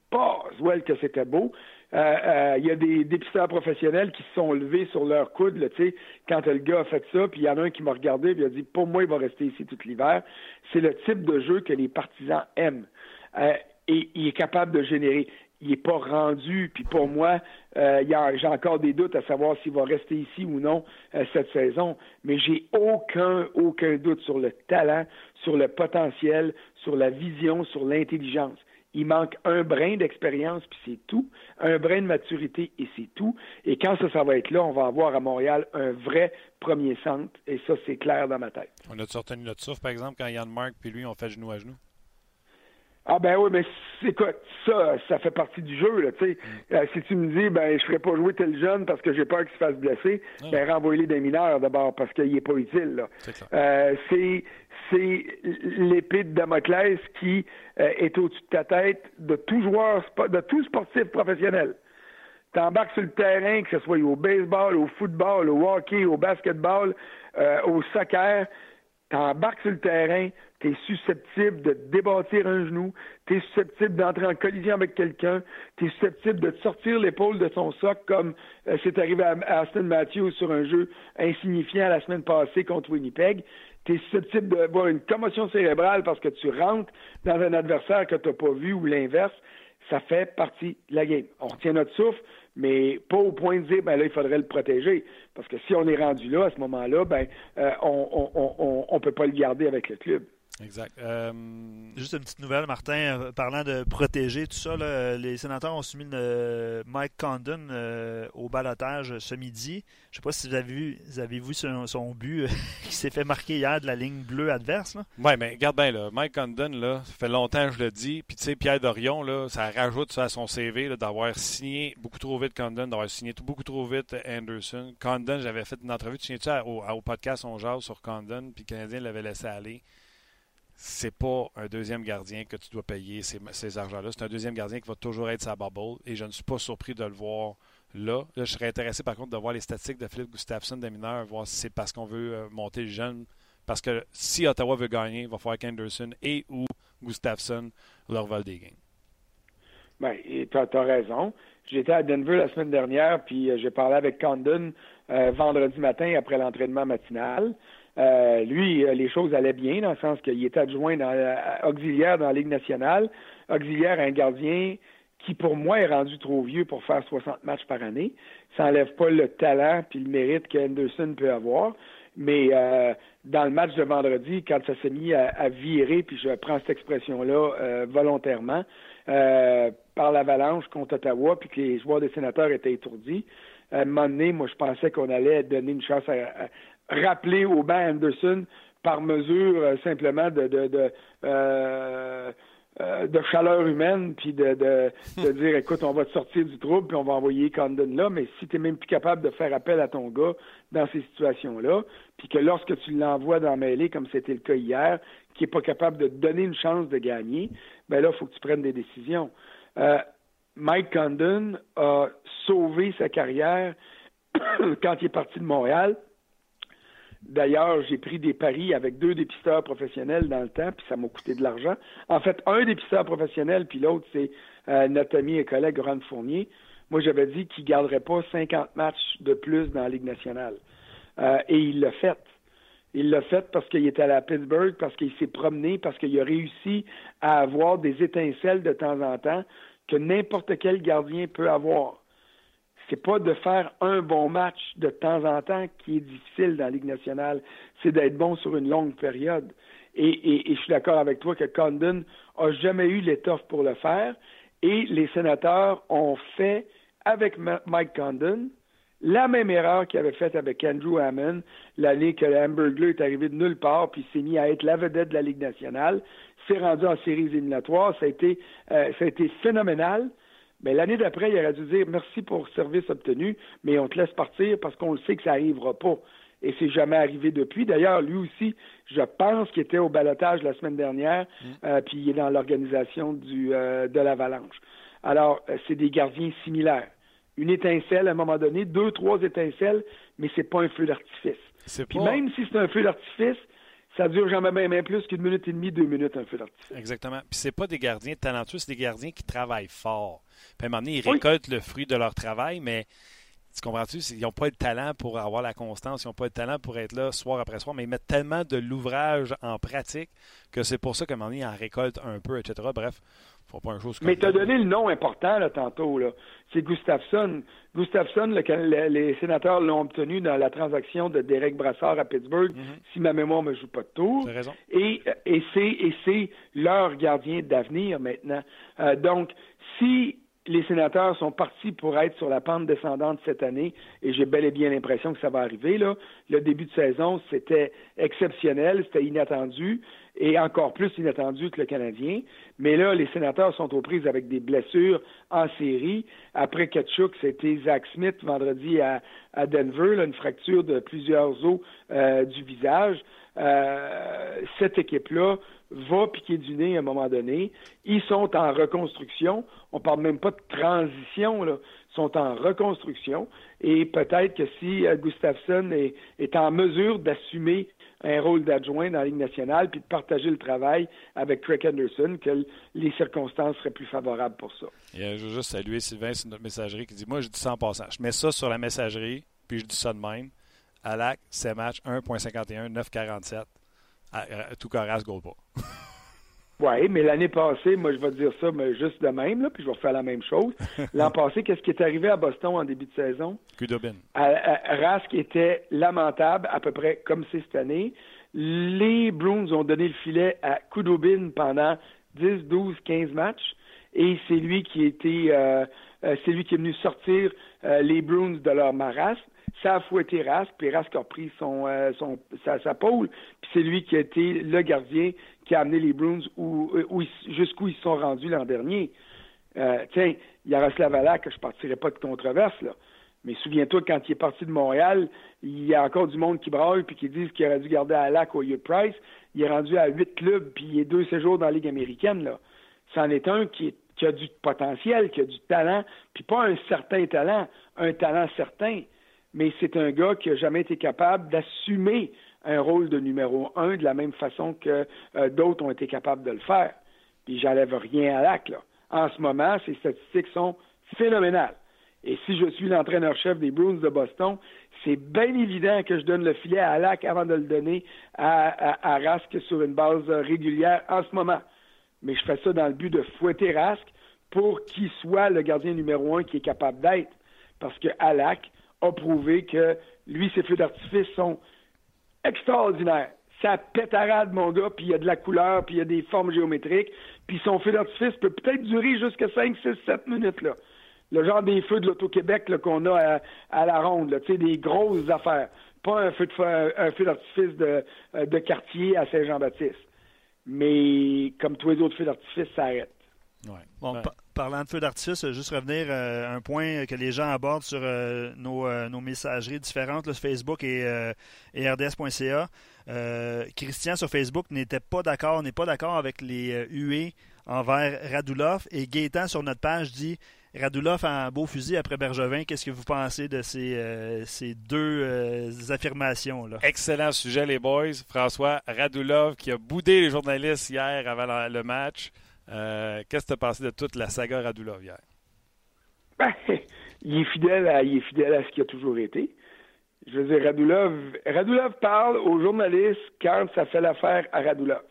pas well que c'était beau. Euh, euh, il y a des dépisteurs professionnels qui se sont levés sur leur coude, là, quand le gars a fait ça, puis il y en a un qui m'a regardé et a dit Pour moi, il va rester ici tout l'hiver. C'est le type de jeu que les partisans aiment. Euh, et il est capable de générer. Il n'est pas rendu, puis pour moi, euh, j'ai encore des doutes à savoir s'il va rester ici ou non cette saison, mais j'ai aucun, aucun doute sur le talent, sur le potentiel, sur la vision, sur l'intelligence. Il manque un brin d'expérience, puis c'est tout. Un brin de maturité, et c'est tout. Et quand ça, ça va être là, on va avoir à Montréal un vrai premier centre, et ça, c'est clair dans ma tête. On a sorti notre souffle, par exemple, quand Yann Mark puis lui ont fait genou à genou? Ah ben oui, mais écoute, ça, ça fait partie du jeu, là, tu sais. Mm. Euh, si tu me dis, ben, je ferais pas jouer tel jeune parce que j'ai peur qu'il se fasse blesser, ah. ben, renvoyer les des mineurs d'abord parce qu'il est pas utile, là. Euh, c'est, c'est l'épée de Damoclès qui euh, est au-dessus de ta tête de tout joueur, de tout sportif professionnel. T'embarques sur le terrain, que ce soit au baseball, au football, au hockey, au basketball, au soccer, t'embarques sur le terrain, tu es susceptible de débâtir un genou, tu es susceptible d'entrer en collision avec quelqu'un, tu es susceptible de te sortir l'épaule de son socle comme euh, c'est arrivé à, Aston Matthews sur un jeu insignifiant la semaine passée contre Winnipeg. Tu es susceptible d'avoir une commotion cérébrale parce que tu rentres dans un adversaire que tu n'as pas vu ou l'inverse. Ça fait partie de la game. On retient notre souffle, mais pas au point de dire ben là il faudrait le protéger parce que si on est rendu là à ce moment-là ben euh, on on, on peut pas le garder avec le club. Exact. Euh, Juste une petite nouvelle, Martin, euh, parlant de protéger tout ça, les sénateurs ont soumis Mike Condon euh, au balotage ce midi. Je ne sais pas si vous avez vu, avez vu son, but qui s'est fait marquer hier de la ligne bleue adverse. Oui, mais regarde bien, là, Mike Condon, là, ça fait longtemps que je le dis. Puis tu sais, Pierre Dorion, là, ça rajoute ça à son CV d'avoir signé beaucoup trop vite Condon, d'avoir signé beaucoup trop vite Anderson. Condon, j'avais fait une entrevue, tu souviens-tu, au, au, podcast On Jase sur Condon, puis le Canadien l'avait laissé aller c'est pas un deuxième gardien que tu dois payer ces, argents-là. C'est un deuxième gardien qui va toujours être sa bubble et je ne suis pas surpris de le voir là. je serais intéressé par contre de voir les statistiques de Philippe Gustafsson des mineurs, voir si c'est parce qu'on veut euh, monter le jeune. Parce que si Ottawa veut gagner, il va falloir qu'Anderson et ou Gustafsson leur volent des gains. Bien, tu as, raison. J'étais à Denver la semaine dernière, puis euh, j'ai parlé avec Condon euh, vendredi matin après l'entraînement matinal. Euh, lui, euh, les choses allaient bien dans le sens qu'il était adjoint dans, euh, auxiliaire dans la Ligue nationale, auxiliaire à un gardien qui, pour moi, est rendu trop vieux pour faire 60 matchs par année. Ça n'enlève pas le talent puis le mérite qu'Henderson peut avoir. Mais dans le match de vendredi, quand ça s'est mis à, virer, puis je prends cette expression-là volontairement, par l'avalanche contre Ottawa, puis que les joueurs des sénateurs étaient étourdis, à un moment donné, moi, je pensais qu'on allait donner une chance à, rappeler au banc Anderson par mesure euh, simplement de, de, de, euh, euh, de chaleur humaine, puis de, de, de, dire écoute, on va te sortir du trouble, puis on va envoyer Condon là, mais si tu n'es même plus capable de faire appel à ton gars dans ces situations-là, puis que lorsque tu l'envoies dans mêlée, comme c'était le cas hier, qui n'est pas capable de te donner une chance de gagner, ben là, il faut que tu prennes des décisions. Mike Condon a sauvé sa carrière quand il est parti de Montréal D'ailleurs, j'ai pris des paris avec deux dépisteurs professionnels dans le temps, puis ça m'a coûté de l'argent. En fait, un dépisteur professionnel, puis l'autre, c'est euh, notre ami et collègue Ron Fournier. Moi, j'avais dit qu'il ne garderait pas 50 matchs de plus dans la Ligue nationale. Euh, et il l'a fait. Il l'a fait parce qu'il était allé à Pittsburgh, parce qu'il s'est promené, parce qu'il a réussi à avoir des étincelles de temps en temps que n'importe quel gardien peut avoir. C'est pas de faire un bon match de temps en temps qui est difficile dans la Ligue nationale, c'est d'être bon sur une longue période. Et, je suis d'accord avec toi que Condon a jamais eu l'étoffe pour le faire. Et les sénateurs ont fait avec Mike Condon la même erreur qu'il avait faite avec Andrew Hammond l'année que Hamburglar est arrivé de nulle part puis s'est mis à être la vedette de la Ligue nationale. S'est rendu en séries éliminatoires. Ça a été, euh, ça a été phénoménal. Mais l'année d'après, il aurait dû dire merci pour le service obtenu, mais on te laisse partir parce qu'on le sait que ça n'arrivera pas et c'est jamais arrivé depuis. D'ailleurs, lui aussi, je pense qu'il était au balotage la semaine dernière, mm. euh, puis il est dans l'organisation du euh, de l'Avalanche. Alors, euh, c'est des gardiens similaires. Une étincelle à un moment donné, deux, trois étincelles, mais c'est pas un feu d'artifice. Puis même si c'est un feu d'artifice, ça dure jamais même plus qu'une minute et demie, deux minutes, un feu d'artifice. Exactement. Puis c'est pas des gardiens talentueux, c'est des gardiens qui travaillent fort. Puis à un moment donné, ils récoltent le fruit de leur travail, mais tu comprends-tu? Ils n'ont pas le talent pour avoir la constance, ils n'ont pas le talent pour être là soir après soir, mais ils mettent tellement de l'ouvrage en pratique que c'est pour ça qu'à un moment donné, ils en récoltent un peu, etc. Bref, faut pas un chose Mais tu as donné le nom important là, tantôt. Là. C'est Gustafsson. Gustafsson, les sénateurs l'ont obtenu dans la transaction de Derek Brassard à Pittsburgh, mm-hmm. si ma mémoire ne me joue pas de tour. Raison. Et, et c'est leur gardien d'avenir maintenant. Euh, donc, si les sénateurs sont partis pour être sur la pente descendante cette année et j'ai bel et bien l'impression que ça va arriver. Là. Le début de saison, c'était exceptionnel, c'était inattendu et encore plus inattendu que le Canadien. Mais là, les sénateurs sont aux prises avec des blessures en série. Après Ketchuk, c'était Zach Smith vendredi à, Denver, une fracture de plusieurs os euh, du visage. Euh, cette équipe-là va piquer du nez à un moment donné. Ils sont en reconstruction. On parle même pas de transition. Ils sont en reconstruction. Et peut-être que si euh, Gustafsson est, en mesure d'assumer un rôle d'adjoint dans la Ligue nationale, puis de partager le travail avec Craig Anderson, que les circonstances seraient plus favorables pour ça. Et, je veux juste saluer Sylvain sur notre messagerie qui dit Moi, je dis ça en passant. Je mets ça sur la messagerie, puis je dis ça de même. Alac, c'est match 1.51, 9.47 tout carré goal pas. Oui, mais l'année passée, moi, je vais dire ça mais juste de même, là, puis je vais refaire la même chose. L'an passé, qu'est-ce qui est arrivé à Boston en début de saison? Kudobin. Rask était lamentable, à peu près comme c'est cette année. Les Bruins ont donné le filet à Kudobin pendant 10, 12, 15 matchs, et c'est lui qui était, euh, euh, c'est lui qui est venu sortir euh, les Bruins de leur marasme ça a fouetté Rask, puis Rask a pris son, euh, son sa, sa pôle, puis c'est lui qui a été le gardien qui a amené les Bruins où, jusqu'où ils se sont rendus l'an dernier. Euh, tiens, Yaroslav Alak, je ne partirai pas de controverse, là. Mais souviens-toi, quand il est parti de Montréal, il y a encore du monde qui braille puis qui disent qu'il aurait dû garder Alak au lieu Price. Il est rendu à huit clubs puis il est deux séjours dans la Ligue américaine. Là. C'en est un qui a du potentiel, qui a du talent, puis pas un certain talent, un talent certain mais c'est un gars qui n'a jamais été capable d'assumer un rôle de numéro un de la même façon que euh, d'autres ont été capables de le faire. Puis j'enlève rien à l'acte. En ce moment, ces statistiques sont phénoménales. Et si je suis l'entraîneur-chef des Bruins de Boston, c'est bien évident que je donne le filet à Lac avant de le donner à, à, Rask sur une base régulière en ce moment. Mais je fais ça dans le but de fouetter Rask pour qu'il soit le gardien numéro un qui est capable d'être. Parce que Alak a prouvé que lui, ses feux d'artifice sont extraordinaires. Ça pétarade, mon gars, puis il y a de la couleur, puis il y a des formes géométriques, puis son feu d'artifice peut peut-être durer jusqu'à 5, 6, 7 minutes, là. Le genre des feux de l'Auto-Québec qu'on a à, la ronde, tu sais, des grosses affaires. Pas un feu d'artifice de, euh, de quartier à Saint-Jean-Baptiste. Mais comme tous les autres feux d'artifice, ça arrête. Ouais. Bon, parlant de feu d'artifice, juste revenir euh, à un point que les gens abordent sur euh, euh, nos, messageries différentes, Facebook et, RDS.ca. Christian sur Facebook n'était pas d'accord, n'est pas d'accord avec les huées envers Radulov. Et Gaétan sur notre page dit Radulov a un beau fusil après Bergevin. Qu'est-ce que vous pensez de ces, ces deux affirmations-là? Excellent sujet, les boys. François Radulov qui a boudé les journalistes hier avant le match. Euh, qu'est-ce que tu as pensé de toute la saga Radulov hier? Ben, il, est fidèle à, il est fidèle à ce qu'il a toujours été. Je veux dire, Radulov, parle aux journalistes quand ça fait l'affaire à Radulov.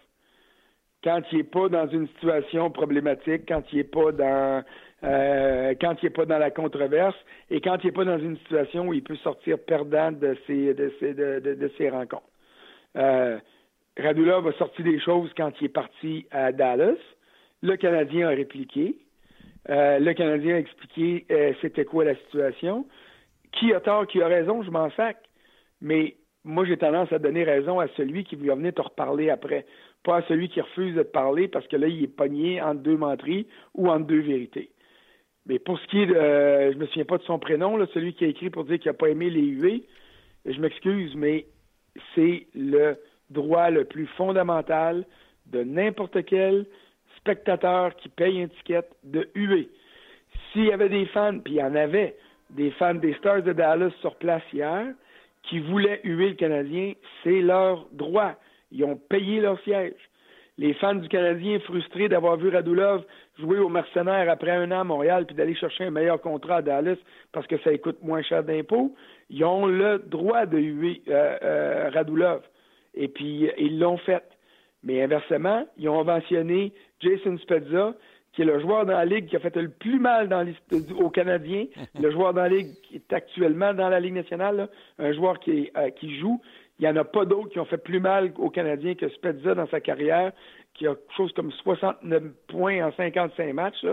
quand il n'est pas dans une situation problématique, quand il n'est pas dans euh, pas dans la controverse et quand il n'est pas dans une situation où il peut sortir perdant de ses, de ses, de, ses rencontres. Euh, Radulov a sorti des choses quand il est parti à Dallas. Le Canadien a répliqué. Euh, le Canadien a expliqué euh, c'était quoi la situation. Qui a tort, qui a raison, je m'en sac. Mais moi, j'ai tendance à donner raison à celui qui veut venir te reparler après, pas à celui qui refuse de te parler parce que là, il est pogné entre deux menteries ou entre deux vérités. Mais pour ce qui est de, euh, je me souviens pas de son prénom, celui qui a écrit pour dire qu'il n'a pas aimé les huées, je m'excuse, mais c'est le droit le plus fondamental de n'importe quel spectateur qui paye un ticket de huer. S'il y avait des fans, puis il y en avait, des fans des Stars de Dallas sur place hier, qui voulaient huer le Canadien, c'est leur droit. Ils ont payé leur siège. Les fans du Canadien frustrés d'avoir vu Radulov jouer aux mercenaires après un an à Montréal puis d'aller chercher un meilleur contrat à Dallas parce que ça coûte moins cher d'impôts, ils ont le droit de huer euh, euh, Radulov. Et puis, ils l'ont fait. Mais inversement, ils ont mentionné Jason Spezza, qui est le joueur dans la Ligue qui a fait le plus mal dans aux Canadiens, le joueur dans la Ligue qui est actuellement dans la Ligue nationale, un joueur qui, euh, qui joue. Il n'y en a pas d'autres qui ont fait plus mal aux Canadiens que Spezza dans sa carrière, qui a quelque chose comme 69 points en 55 matchs.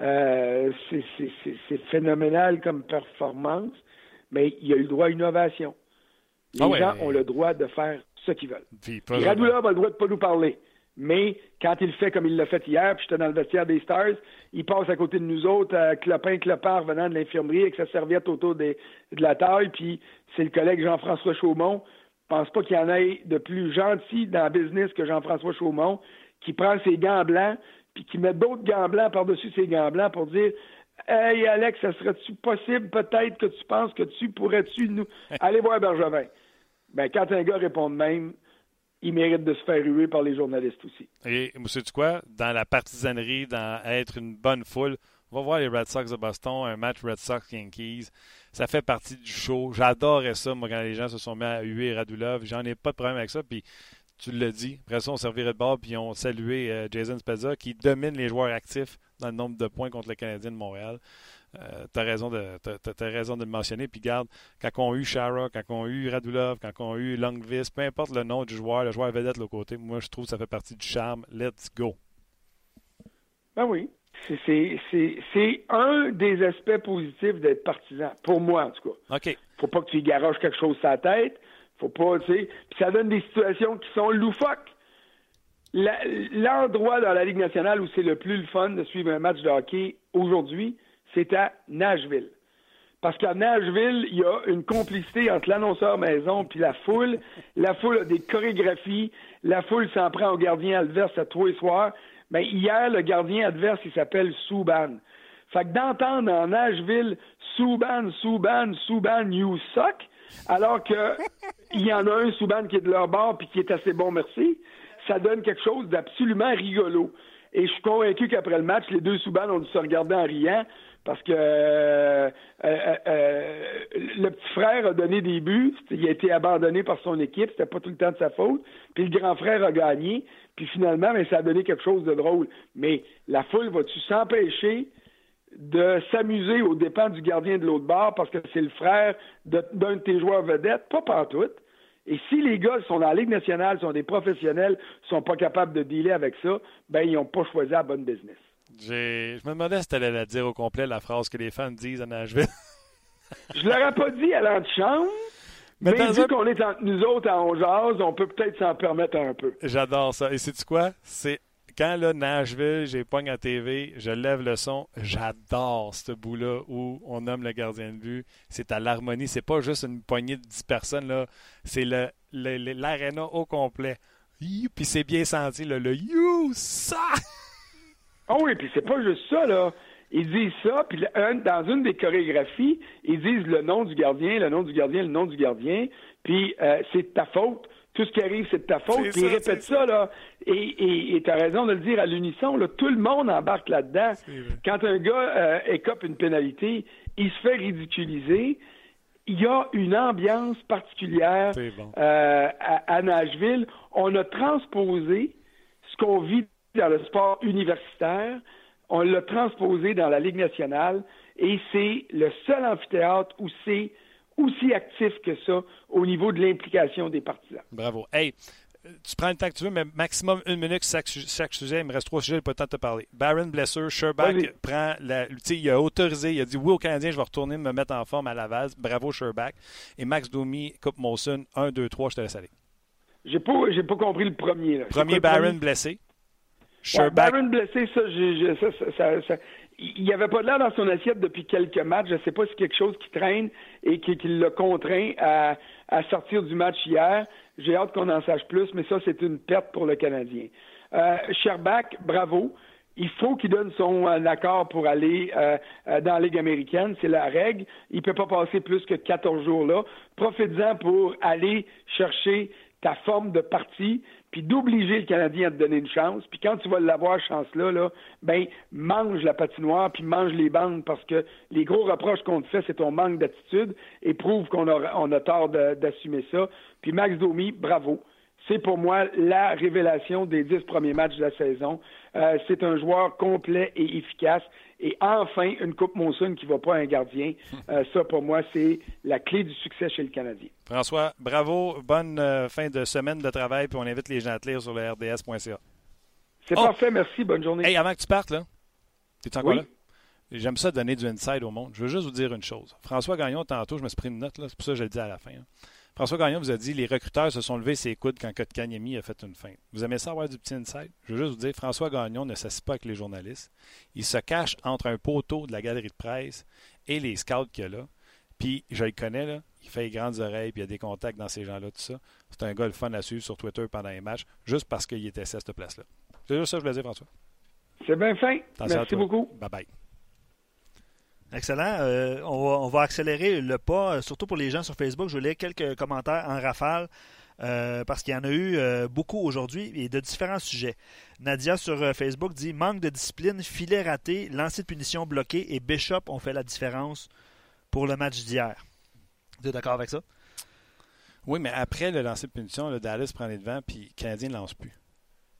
Euh, c'est phénoménal comme performance, mais il a eu le droit à innovation. Les ah gens ont le droit de faire ce qu'ils veulent. Radulov a le droit de ne pas nous parler. Mais quand il fait comme il l'a fait hier, puis j'étais dans le vestiaire des Stars, il passe à côté de nous autres, euh, clopin, clopard venant de l'infirmerie avec sa serviette autour de la taille, puis c'est le collègue Jean-François Chaumont. Je pense pas qu'il y en ait de plus gentil dans le business que Jean-François Chaumont, qui prend ses gants blancs, puis qui met d'autres gants blancs par-dessus ses gants blancs pour dire Hey Alex, ça serait-tu possible peut-être que tu penses que tu pourrais-tu nous aller voir Bergevin? Ben, quand un gars répond de même, il mérite de se faire ruer par les journalistes aussi. Et, monsieur, tu quoi? Dans la partisanerie, dans être une bonne foule, on va voir les Red Sox de Boston, un match Red Sox-Yankees. Ça fait partie du show. J'adorais ça, moi, quand les gens se sont mis à huer Radulov. J'en ai pas de problème avec ça. Puis, tu l'as dit. Après ça, on servirait de bord puis on salué euh, Jason Spezza qui domine les joueurs actifs dans le nombre de points contre le Canadien de Montréal. Euh, tu as, raison de, raison de le mentionner. Puis garde, quand on a eu Shara, quand on a eu Radulov, quand on a eu Longvis, peu importe le nom du joueur, le joueur vedette de l'autre côté, moi je trouve que ça fait partie du charme. Let's go. Ben oui. C'est un des aspects positifs d'être partisan, pour moi en tout cas. OK. Faut pas que tu y garoches quelque chose sur la tête. Faut pas, tu sais. Puis ça donne des situations qui sont loufoques. L'endroit dans la Ligue nationale où c'est le plus le fun de suivre un match de hockey aujourd'hui, c'est à Nashville. Parce qu'à Nashville, il y a une complicité entre l'annonceur maison puis la foule. La foule a des chorégraphies. La foule s'en prend au gardien adverse à tous les soirs. Mais hier, le gardien adverse, il s'appelle Souban. Fait que d'entendre en Nashville Souban, Souban, Souban, you suck, alors qu'il y en a un Souban qui est de leur bord puis qui est assez bon, merci, ça donne quelque chose d'absolument rigolo. Et je suis convaincu qu'après le match, les deux Souban ont dû se regarder en riant parce que euh, euh, euh, le petit frère a donné des buts, il a été abandonné par son équipe, c'était pas tout le temps de sa faute, puis le grand frère a gagné, puis finalement, mais ça a donné quelque chose de drôle. Mais la foule va-tu s'empêcher de s'amuser aux dépens du gardien de l'autre bord parce que c'est le frère d'un de, tes joueurs vedettes? Pas partout. Et si les gars sont dans la Ligue nationale, sont des professionnels, sont pas capables de dealer avec ça, ben ils n'ont pas choisi la bonne business. Je me demandais si tu allais la dire au complet, la phrase que les fans disent à Nashville. je l'aurais pas dit à l'antichambre. Mais, mais vu qu'on est entre nous autres à 11 on peut peut-être s'en permettre un peu. J'adore ça. Et sais-tu quoi? C'est quand là, Nashville, j'ai pogne à TV, je lève le son, j'adore ce bout-là où on nomme le gardien de but. C'est à l'harmonie. C'est pas juste une poignée de 10 personnes, là. C'est l'aréna au complet. Puis c'est bien senti, le You, ça! Ah oui, puis c'est pas juste ça, là. Ils disent ça, puis dans une des chorégraphies, ils disent le nom du gardien, le nom du gardien, le nom du gardien, puis euh, c'est de ta faute. Tout ce qui arrive, c'est de ta faute. Puis ils répètent ça, là. Et tu as raison de le dire à l'unisson, là. Tout le monde embarque là-dedans. Quand un gars euh, écope une pénalité, il se fait ridiculiser. Il y a une ambiance particulière euh, à Nashville. On a transposé ce qu'on vit dans le sport universitaire, on l'a transposé dans la Ligue nationale et c'est le seul amphithéâtre où c'est aussi actif que ça au niveau de l'implication des partisans. Bravo. Hey, tu prends le temps que tu veux, mais maximum une minute chaque, chaque sujet. Il me reste trois sujets, pas le temps de te parler. Baron Blesser, Sherback prend la. Il a autorisé, il a dit oui au Canadien, je vais retourner me mettre en forme à Laval. Bravo Sherback. Et Max Domi, Coupe Molson, 1, 2, 3, je te laisse aller. J'ai pas, j'ai pas compris le premier. Là. Premier Baron blessé. Baron blessé, ça, ça, ça, il n'y avait pas de l'air dans son assiette depuis quelques matchs. Je ne sais pas si c'est quelque chose qui traîne et qui, l'a contraint à, à, sortir du match hier. J'ai hâte qu'on en sache plus, mais ça, c'est une perte pour le Canadien. Euh, Sherbach, bravo. Il faut qu'il donne son euh, accord pour aller euh, euh, dans la Ligue américaine. C'est la règle. Il ne peut pas passer plus que 14 jours là. Profites-en pour aller chercher ta forme de partie, puis d'obliger le Canadien à te donner une chance. Puis quand tu vas l'avoir, chance-là, là, ben, mange la patinoire, puis mange les bandes, parce que les gros reproches qu'on te fait, c'est ton manque d'attitude, et prouve qu'on a, on a tort d'assumer ça. Puis Max Domi, bravo. C'est pour moi la révélation des dix premiers matchs de la saison. Euh, c'est un joueur complet et efficace. Et enfin, une Coupe Monsoon qui ne va pas à un gardien. Euh, ça, pour moi, c'est la clé du succès chez le Canadien. François, bravo. Bonne euh, fin de semaine de travail. Puis on invite les gens à te lire sur le rds.ca. C'est oh! parfait. Merci. Bonne journée. Hey, avant que tu partes, là, es encore là? J'aime ça donner du inside au monde. Je veux juste vous dire une chose. François Gagnon, tantôt, je me suis pris une note, là, c'est pour ça que je le dis à la fin. Hein. François Gagnon vous a dit les recruteurs se sont levés ses coudes quand Kotkaniemi a fait une feinte. Vous aimez ça avoir du petit inside? Je veux juste vous dire, François Gagnon ne s'assied pas avec les journalistes. Il se cache entre un poteau de la galerie de presse et les scouts qu'il y a là. Puis, je le connais, là, il fait les grandes oreilles, puis il y a des contacts dans ces gens-là, tout ça. C'est un gars le fun à suivre sur Twitter pendant les matchs, juste parce qu'il était à cette place-là. C'est juste ça que je voulais dire, François. C'est bien fin. Merci beaucoup. Bye-bye. Excellent. Euh, on, va, accélérer le pas, euh, surtout pour les gens sur Facebook. Je lire quelques commentaires en rafale. Euh, parce qu'il y en a eu beaucoup aujourd'hui et de différents sujets. Nadia sur Facebook dit manque de discipline, filet raté, lancer de punition bloqué et Bishop ont fait la différence pour le match d'hier. Tu es d'accord avec ça? Oui, mais après le lancer de punition, le Dallas prend les devants puis le Canadien ne lance plus.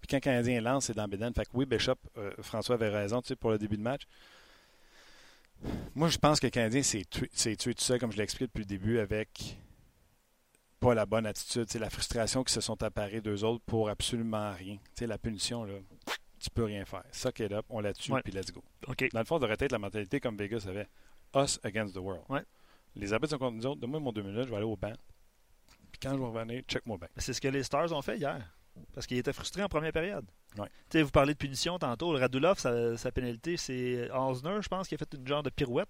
Puis quand le Canadien lance, c'est dans Beden. Fait que oui, Bishop, François avait raison pour le début de match. Moi, je pense que le Canadien s'est tué, tout seul, comme je l'ai expliqué depuis le début, avec pas la bonne attitude. C'est la frustration qui se sont apparées d'eux autres pour absolument rien. sais, la punition, là, tu peux rien faire. Ça qui est là, on la tue, puis let's go. Dans le fond, on devrait être la mentalité comme Vegas avait. Us against the world. Les arbitres sont contre nous autres. Donne-moi mon deux minutes, je vais aller au banc. Puis quand je vais revenir, check-moi bien. C'est ce que les Stars ont fait hier. Parce qu'ils étaient frustrés en première période. Vous parlez de punition tantôt. Le Radulov, sa, pénalité, c'est Osner, je pense, qui a fait une genre de pirouette.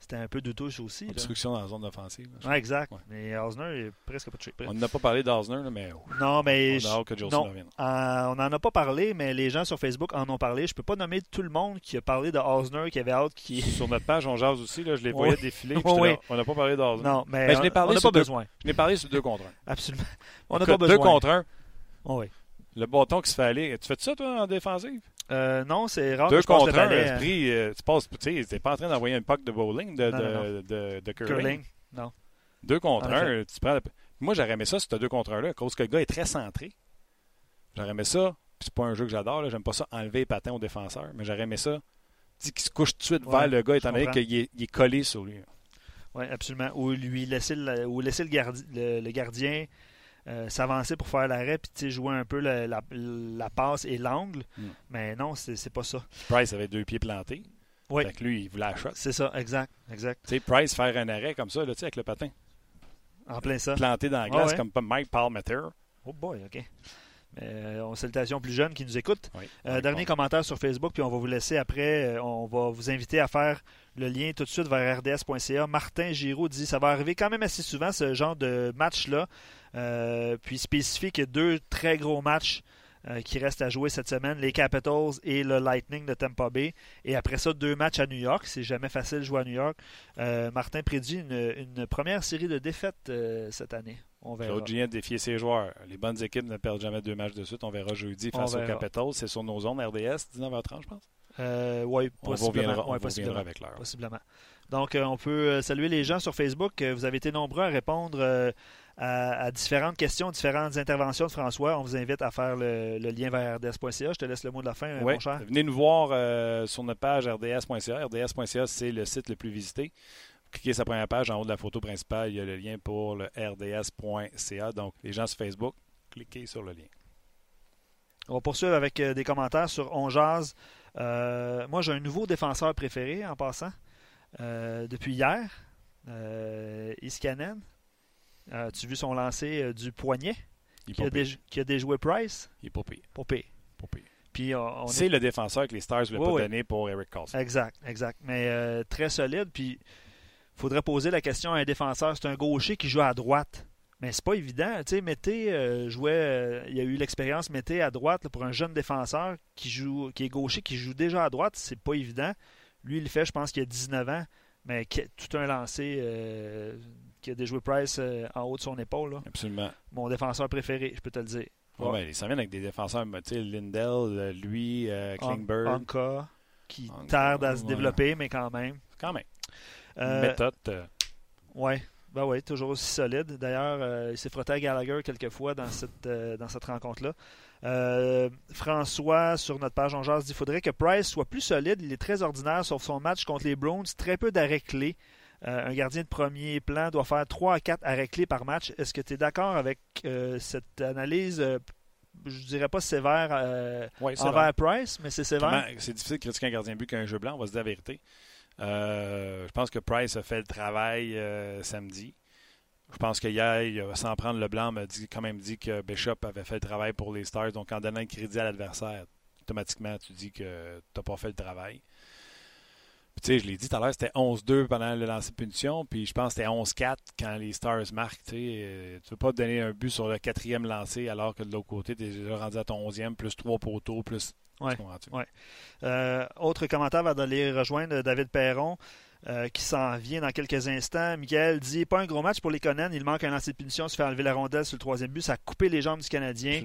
C'était un peu douteux aussi. Obstruction dans la zone offensive. Ouais, exact. Mais Osner est presque pas touché. On n'a pas parlé d'Osner, mais. Non, mais. On a que non, revienne. Euh, on n'en a pas parlé, mais les gens sur Facebook en ont parlé. Je peux pas nommer tout le monde qui a parlé de Osner, qui avait hâte. Qui... Sur notre page, on jase aussi. Là, je les voyais défiler. on n'a pas parlé d'Osner. Non, mais. je n'ai parlé on n'a pas besoin. Je n'ai parlé sur deux contre un. Absolument. On n'a pas besoin. Deux contre un. Oui. Le bâton qui se fait aller. Tu fais ça, toi, en défensive? Euh, non, c'est rare. Deux contre un, esprit, euh, tu passes, tu sais, pas en train d'envoyer un puck de bowling, de, de, de, curling. curling. Non. Deux contre un, tu prends. Moi, j'aurais aimé ça si tu as deux contre un là, à cause que le gars est très centré. J'aurais aimé ça. C'est pas un jeu que j'adore, j'aime pas ça enlever les patins au défenseur, mais j'aurais aimé ça. Qu'il se couche tout de suite vers le gars, étant donné qu'il est, il est, collé sur lui. Oui, absolument. Ou lui laisser le, ou laisser le, le gardien euh, s'avancer pour faire l'arrêt puis jouer un peu la, la, passe et l'angle. Hmm. Mais non, c'est pas ça. Price avait deux pieds plantés. Oui. Fait que lui, il voulait la shot. C'est ça, exact. exact. Tu sais, Price faire un arrêt comme ça, là, avec le patin. En plein ça. Planté dans la glace, comme Mike Palmeter. Oh boy, OK. Euh, on salutations plus jeunes qui nous écoutent. Euh, dernier commentaire sur Facebook, puis on va vous laisser après. on va vous inviter à faire le lien tout de suite vers rds.ca. Martin Giraud dit ça va arriver quand même assez souvent ce genre de match-là. Euh, puis spécifique qu'il y a deux très gros matchs euh, qui restent à jouer cette semaine, les Capitals et le Lightning de Tampa Bay. Et après ça, deux matchs à New York. C'est jamais facile de jouer à New York. Euh, Martin prédit une, première série de défaites cette année. On verra. Claude Julien défier ses joueurs. Les bonnes équipes ne perdent jamais deux matchs de suite. On verra jeudi face aux Capitals. C'est sur nos zones RDS, 19h30, je pense. oui, possiblement. On reviendra, avec l'heure. Possiblement. Donc, on peut saluer les gens sur Facebook. Vous avez été nombreux à répondre à, différentes questions, différentes interventions de François, on vous invite à faire le, lien vers rds.ca. Je te laisse le mot de la fin, mon cher. Venez nous voir euh, sur notre page rds.ca. rds.ca, c'est le site le plus visité. Cliquez sur la première page, en haut de la photo principale, il y a le lien pour le rds.ca. Donc, les gens sur Facebook, cliquez sur le lien. On va poursuivre avec euh, des commentaires sur On euh, moi, j'ai un nouveau défenseur préféré en passant depuis hier, Iskanen. As-tu vu son lancer euh, du poignet? Qui a, qui a, déjoué Price? Il est pas pire. Pas pire. Puis C'est le défenseur que les Stars ne voulaient pas donner pour Eric Carlson. Exact, exact. Mais euh, très solide. Puis il faudrait poser la question à un défenseur. C'est un gaucher qui joue à droite. Mais c'est pas évident. Tu sais, Mété euh, jouait. il y a eu l'expérience Mété à droite pour un jeune défenseur qui joue, qui est gaucher, qui joue déjà à droite. C'est pas évident. Lui, il le fait, je pense qu'il a 19 ans. Mais tout un lancé qui a déjoué Price euh, en haut de son épaule. Absolument. Mon défenseur préféré, je peux te le dire. Ouais. Ben, ça vient avec des défenseurs, Lindell, euh, lui, euh, Klingberg. Anka, qui tarde à se développer, mais quand même. Quand même. méthode. Oui, ben ouais, toujours aussi solide. D'ailleurs, il s'est frotté à Gallagher quelques fois dans cette, dans cette rencontre-là. François, sur notre page en jazz, dit qu'il faudrait que Price soit plus solide. Il est très ordinaire, sauf son match contre les Browns. Très peu d'arrêts clés. Euh, un gardien de premier plan doit faire 3 à 4 arrêts clés par match. Est-ce que tu es d'accord avec euh, cette analyse euh, je dirais pas sévère envers Price, mais c'est sévère? C'est difficile de critiquer un gardien but qu'un jeu blanc, on va se dire la vérité. je pense que Price a fait le travail samedi. Je pense qu'hier, sans prendre le blanc, m'a dit, quand même dit que Bishop avait fait le travail pour les Stars. Donc, en donnant le crédit à l'adversaire, automatiquement, tu dis que tu n'as pas fait le travail tu sais, je l'ai dit tout à l'heure, c'était 11-2 pendant le lancer de punition, puis je pense que c'était 11-4 quand les Stars marquent. Tu ne euh, veux pas te donner un but sur le quatrième lancé alors que de l'autre côté, tu es déjà rendu à ton 11e, plus 3 poteaux, plus. Ouais, ouais. Euh, autre commentaire va d'aller rejoindre David Perron. Euh, qui s'en vient dans quelques instants. Miguel dit pas un gros match pour les Conan. Il manque un lancer de punition, se faire enlever la rondelle sur le troisième but. Ça a coupé les jambes du Canadien.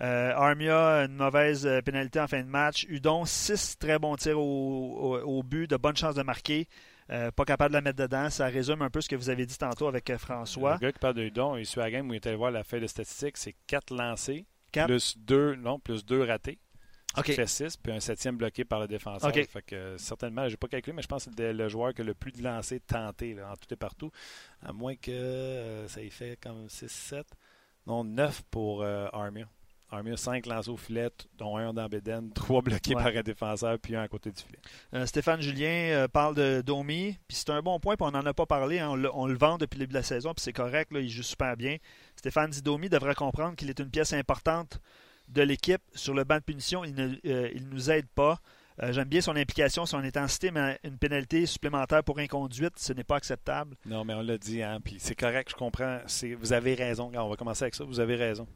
Euh, Armia, une mauvaise euh, pénalité en fin de match. Udon, six très bons tirs au, but, de bonnes chances de marquer. Euh, pas capable de la mettre dedans. Ça résume un peu ce que vous avez dit tantôt avec François. Le gars qui parle de Udon, il suit la game où il était voir la feuille de statistiques, c'est quatre lancés, plus deux, non, plus deux ratés. Okay. fait 6, puis un septième bloqué par le défenseur. Fait que certainement, j'ai pas calculé, mais je pense que c'est le joueur qui a le plus de lancés tentés en tout et partout. À moins que ça y fait comme 6-7. Non, 9 pour Armia. Armia, 5 lancés au filet, dont un dans Beden, 3 bloqués par un défenseur, puis un à côté du filet. Euh, Stéphane Julien euh, parle de Domi, puis c'est un bon point, puis on n'en a pas parlé. Hein. on, le, vend depuis le début de la saison, puis c'est correct, il joue super bien. Stéphane dit Domi devrait comprendre qu'il est une pièce importante de l'équipe sur le banc de punition. Il ne euh, nous aide pas. J'aime bien son implication, son intensité, mais une pénalité supplémentaire pour inconduite, ce n'est pas acceptable. Non, mais on l'a dit, hein, puis c'est correct, je comprends. Vous avez raison. On va commencer avec ça. Vous avez raison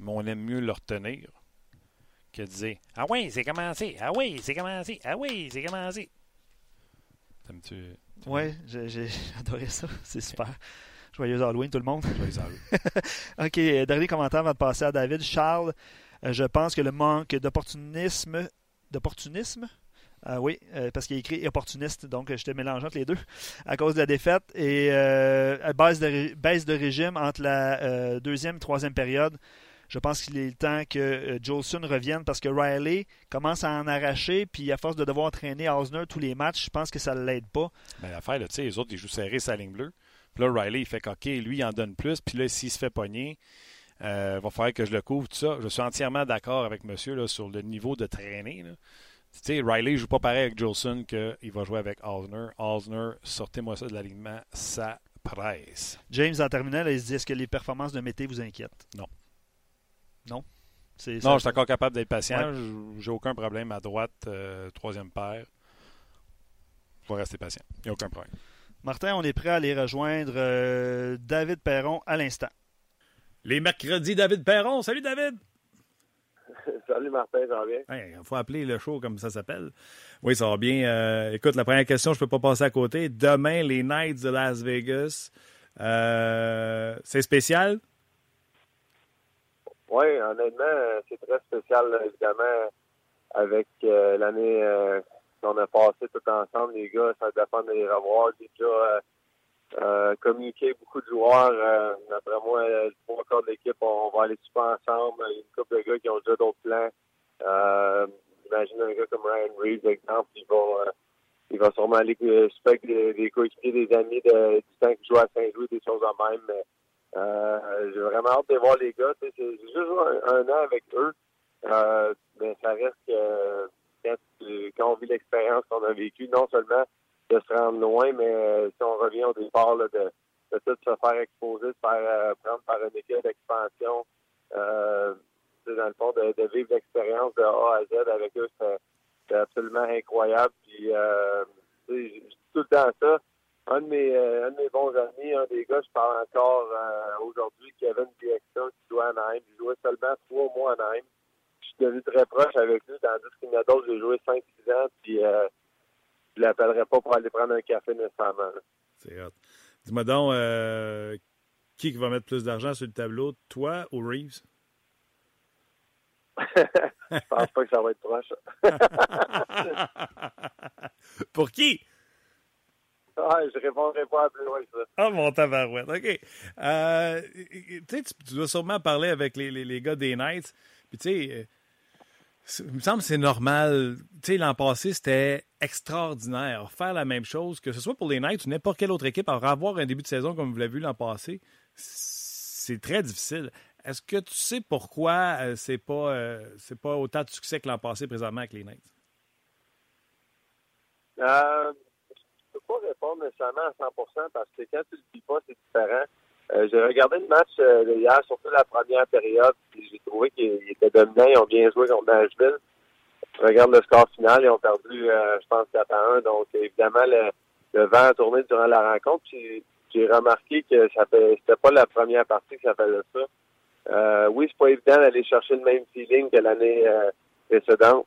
mais on aime mieux le retenir que de dire Ah oui, c'est commencé, ah oui, c'est commencé, ah oui, c'est commencé. T'aimes-tu? Oui, j'ai adoré ça, c'est super. Joyeux Halloween, tout le monde. Joyeux Halloween. OK, dernier commentaire avant de passer à David. Charles, euh, je pense que le manque d'opportunisme. D'opportunisme? Ah oui, euh, parce qu'il est écrit opportuniste, donc j'étais mélangeant entre les deux à cause de la défaite et euh, baisse, de, de régime entre la deuxième et troisième période. Je pense qu'il est temps que euh, Jolson revienne parce que Riley commence à en arracher, puis à force de devoir traîner Osner tous les matchs, je pense que ça ne l'aide pas. Mais l'affaire, tu sais, les autres, ils jouent serré sa ligne bleue. Puis là, Riley, il fait OK, lui, il en donne plus. Puis là, s'il se fait pogner, il euh, va falloir que je le couvre, tout ça. Je suis entièrement d'accord avec monsieur là, sur le niveau de traîner. Tu sais, Riley ne joue pas pareil avec Jolson qu'il va jouer avec Osner. Osner, sortez-moi ça de l'alignement, ça presse. James, en terminant, il se dit est-ce que les performances de Mété vous inquiètent? Non. Non? Non, je suis encore capable d'être patient. J'ai aucun problème à droite, euh, troisième paire. Je vais rester patient. Il n'y a aucun problème. Martin, on est prêt à aller rejoindre euh, David Perron à l'instant. Les mercredis, David Perron. Salut, David. Salut, Martin, ça va bien? Il faut appeler le show comme ça s'appelle. Oui, ça va bien. Euh, écoute, la première question, je ne peux pas passer à côté. Demain, les Knights de Las Vegas. c'est spécial? Oui, honnêtement, c'est très spécial, évidemment, avec euh, l'année euh, qu'on a passé tout ensemble, les gars, ça dépend de les revoir. Déjà, euh, euh, communiquer beaucoup de joueurs. Euh, d'après moi, le trois quarts de l'équipe, on, va aller super ensemble. Il y a une couple de gars qui ont déjà d'autres plans. Euh, un gars comme Ryan Reeves, exemple, il va, il va sûrement aller super avec des, des coéquipiers, des amis de, du temps qui jouent à Saint-Louis, des choses en même. Mais j'ai vraiment hâte de voir les gars. C'est juste un, an avec eux. mais ça reste que quand, quand on vit l'expérience qu'on a vécue, non seulement de se rendre loin, mais euh, si on revient au départ de, de tout se faire exposer, de se faire euh, prendre par une équipe d'expansion, euh, dans le fond, de, vivre l'expérience de A à Z avec eux, c'est absolument incroyable. Puis, euh, je dis tout le temps ça. Un de, mes, un de mes bons amis, un des gars, je parle encore aujourd'hui, Kevin Biexton, qui jouait à Naïm. Il jouait seulement trois mois à Naïm. Je suis devenu très proche avec lui, tandis qu'il y a d'autres, j'ai joué 5-6 ans. Puis, je l'appellerai pas pour aller prendre un café nécessairement. C'est hot. Dis-moi donc, euh, qui va mettre plus d'argent sur le tableau, toi ou Reeves? je pense pas que ça va être proche. pour qui? Ah, je répondrai pas à plus loin que ça. Ah, mon tabarouette. OK. Euh, tu, tu dois sûrement parler avec les, les, les gars des Knights. Puis, tu sais, il me semble que c'est normal. Tu sais, l'an passé, c'était extraordinaire. Faire la même chose, que ce soit pour les Knights ou n'importe quelle autre équipe, avoir un début de saison comme vous l'avez vu l'an passé, c'est très difficile. Est-ce que tu sais pourquoi euh, c'est pas euh, c'est pas autant de succès que l'an passé présentement avec les Knights? Euh, je ne peux pas répondre nécessairement à 100% parce que quand tu le dis pas, c'est différent. Euh, j'ai regardé le match euh, hier, surtout la première période, puis j'ai trouvé qu'ils étaient dominants, ils ont bien joué contre Nashville. Je regarde le score final, ils ont perdu, euh, je pense, 4 à 1. Donc, évidemment, le, vent a tourné durant la rencontre. J'ai remarqué que ça fait c'était pas la première partie que ça faisait ça. Euh, oui, c'est pas évident d'aller chercher le même feeling que l'année précédente.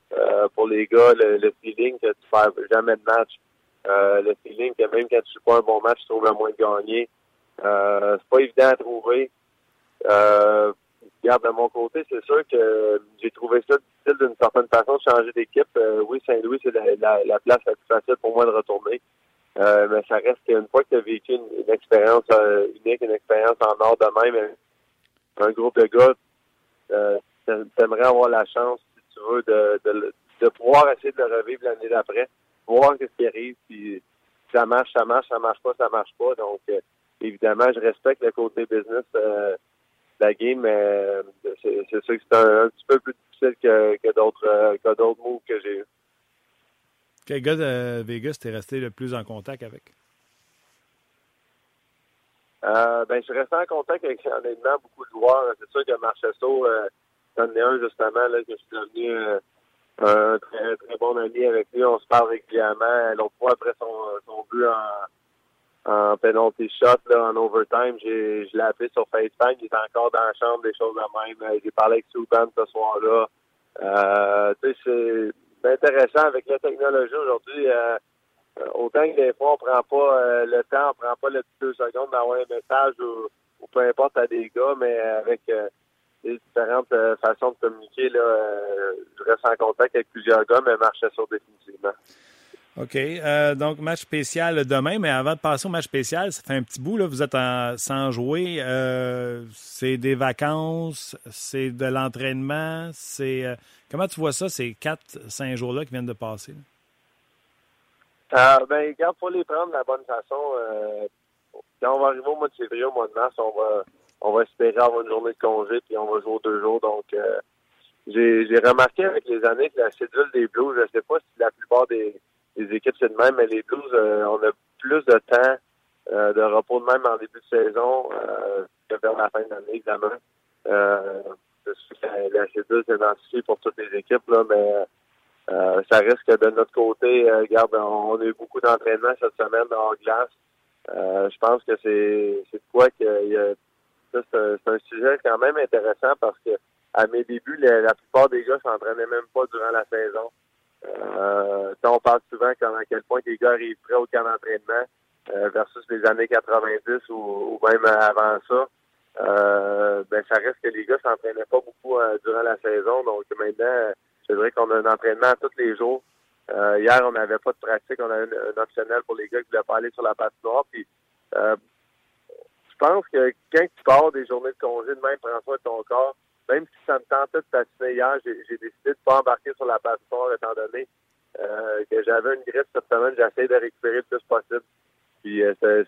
pour les gars, le, feeling que tu fais jamais de match. le feeling que même quand tu joues pas un bon match, tu trouves un moins de gagner. Euh, c'est pas évident à trouver. Euh, regarde, de mon côté, c'est sûr que j'ai trouvé ça difficile d'une certaine façon de changer d'équipe. Euh, oui, Saint-Louis, c'est la, la, place la plus facile pour moi de retourner. Euh, mais ça reste qu'une fois que tu as vécu une, expérience unique, une expérience en or de même, un groupe de gars, euh, t'aimerais avoir la chance, si tu veux, de, de, pouvoir essayer de le revivre l'année d'après, voir ce qui arrive, puis ça marche, ça marche, ça marche pas, ça marche pas. Donc, évidemment, je respecte le côté business euh, de la game, mais euh, c'est sûr que c'est un, petit peu plus difficile que, que d'autres euh, que d'autres moves que j'ai eu. Quel gars de Vegas t'es resté le plus en contact avec? Euh, ben, je suis resté en contact avec honnêtement beaucoup de joueurs. C'est sûr que Marchesso, euh, c'en est un justement là, que je suis devenu un très, très bon ami avec lui. On se parle régulièrement. L'autre fois, après son, son but en, en penalty shot là, en overtime. J'ai, je l'ai appelé sur FaceTime. Il est encore dans la chambre, des choses de même. Euh, j'ai parlé avec Souban ce soir-là. Euh, tu sais, c'est intéressant avec la technologie aujourd'hui. Euh, autant que des fois, on prend pas le temps, on prend pas les deux secondes d'avoir un message ou, peu importe à des gars, mais avec les différentes façons de communiquer, là, je reste en contact avec plusieurs gars, mais marche sur définitivement. OK. Euh, donc, match spécial demain, mais avant de passer au match spécial, ça fait un petit bout, là, vous êtes sans jouer. Euh, c'est des vacances, c'est de l'entraînement, c'est... Euh, comment tu vois ça, ces quatre, cinq jours-là qui viennent de passer? Euh, ben, il faut les prendre de la bonne façon. quand on va arriver au mois de février, au mois de mars, on va, on va espérer avoir une journée de congé, puis on va jouer deux jours. Donc, j'ai remarqué avec les années que la cédule des Blues, je ne sais pas si la plupart des les équipes, c'est de même, mais les Blues, euh, on a plus de temps euh, de repos de même en début de saison euh, que vers la fin de l'année, évidemment. Euh, la cédule s'est identifiée pour toutes les équipes, là, mais ça risque que de notre côté, regarde, on, a eu beaucoup d'entraînement cette semaine en glace. je pense que c'est c'est quoi que c'est un, sujet quand même intéressant parce que à mes débuts, la, la plupart des gars s'entraînaient même pas durant la saison. Euh, on parle souvent comme à quel point les gars arrivent prêts au camp d'entraînement euh, versus les années 90 ou, même avant ça. Euh, ben ça reste que les gars s'entraînaient pas beaucoup euh, durant la saison. Donc maintenant, je dirais qu'on a un entraînement tous les jours. Euh, hier, on n'avait pas de pratique, on a un, optionnel pour les gars qui voulaient pas aller sur la patinoire. Puis Euh, je pense que quand tu pars des journées de congé, de même, prends de ton corps, même si ça me tentait de patiner hier, j'ai décidé de ne pas embarquer sur la patinoire étant donné euh, que j'avais une grippe cette semaine. J'essaie de récupérer le plus possible. Puis euh, c'est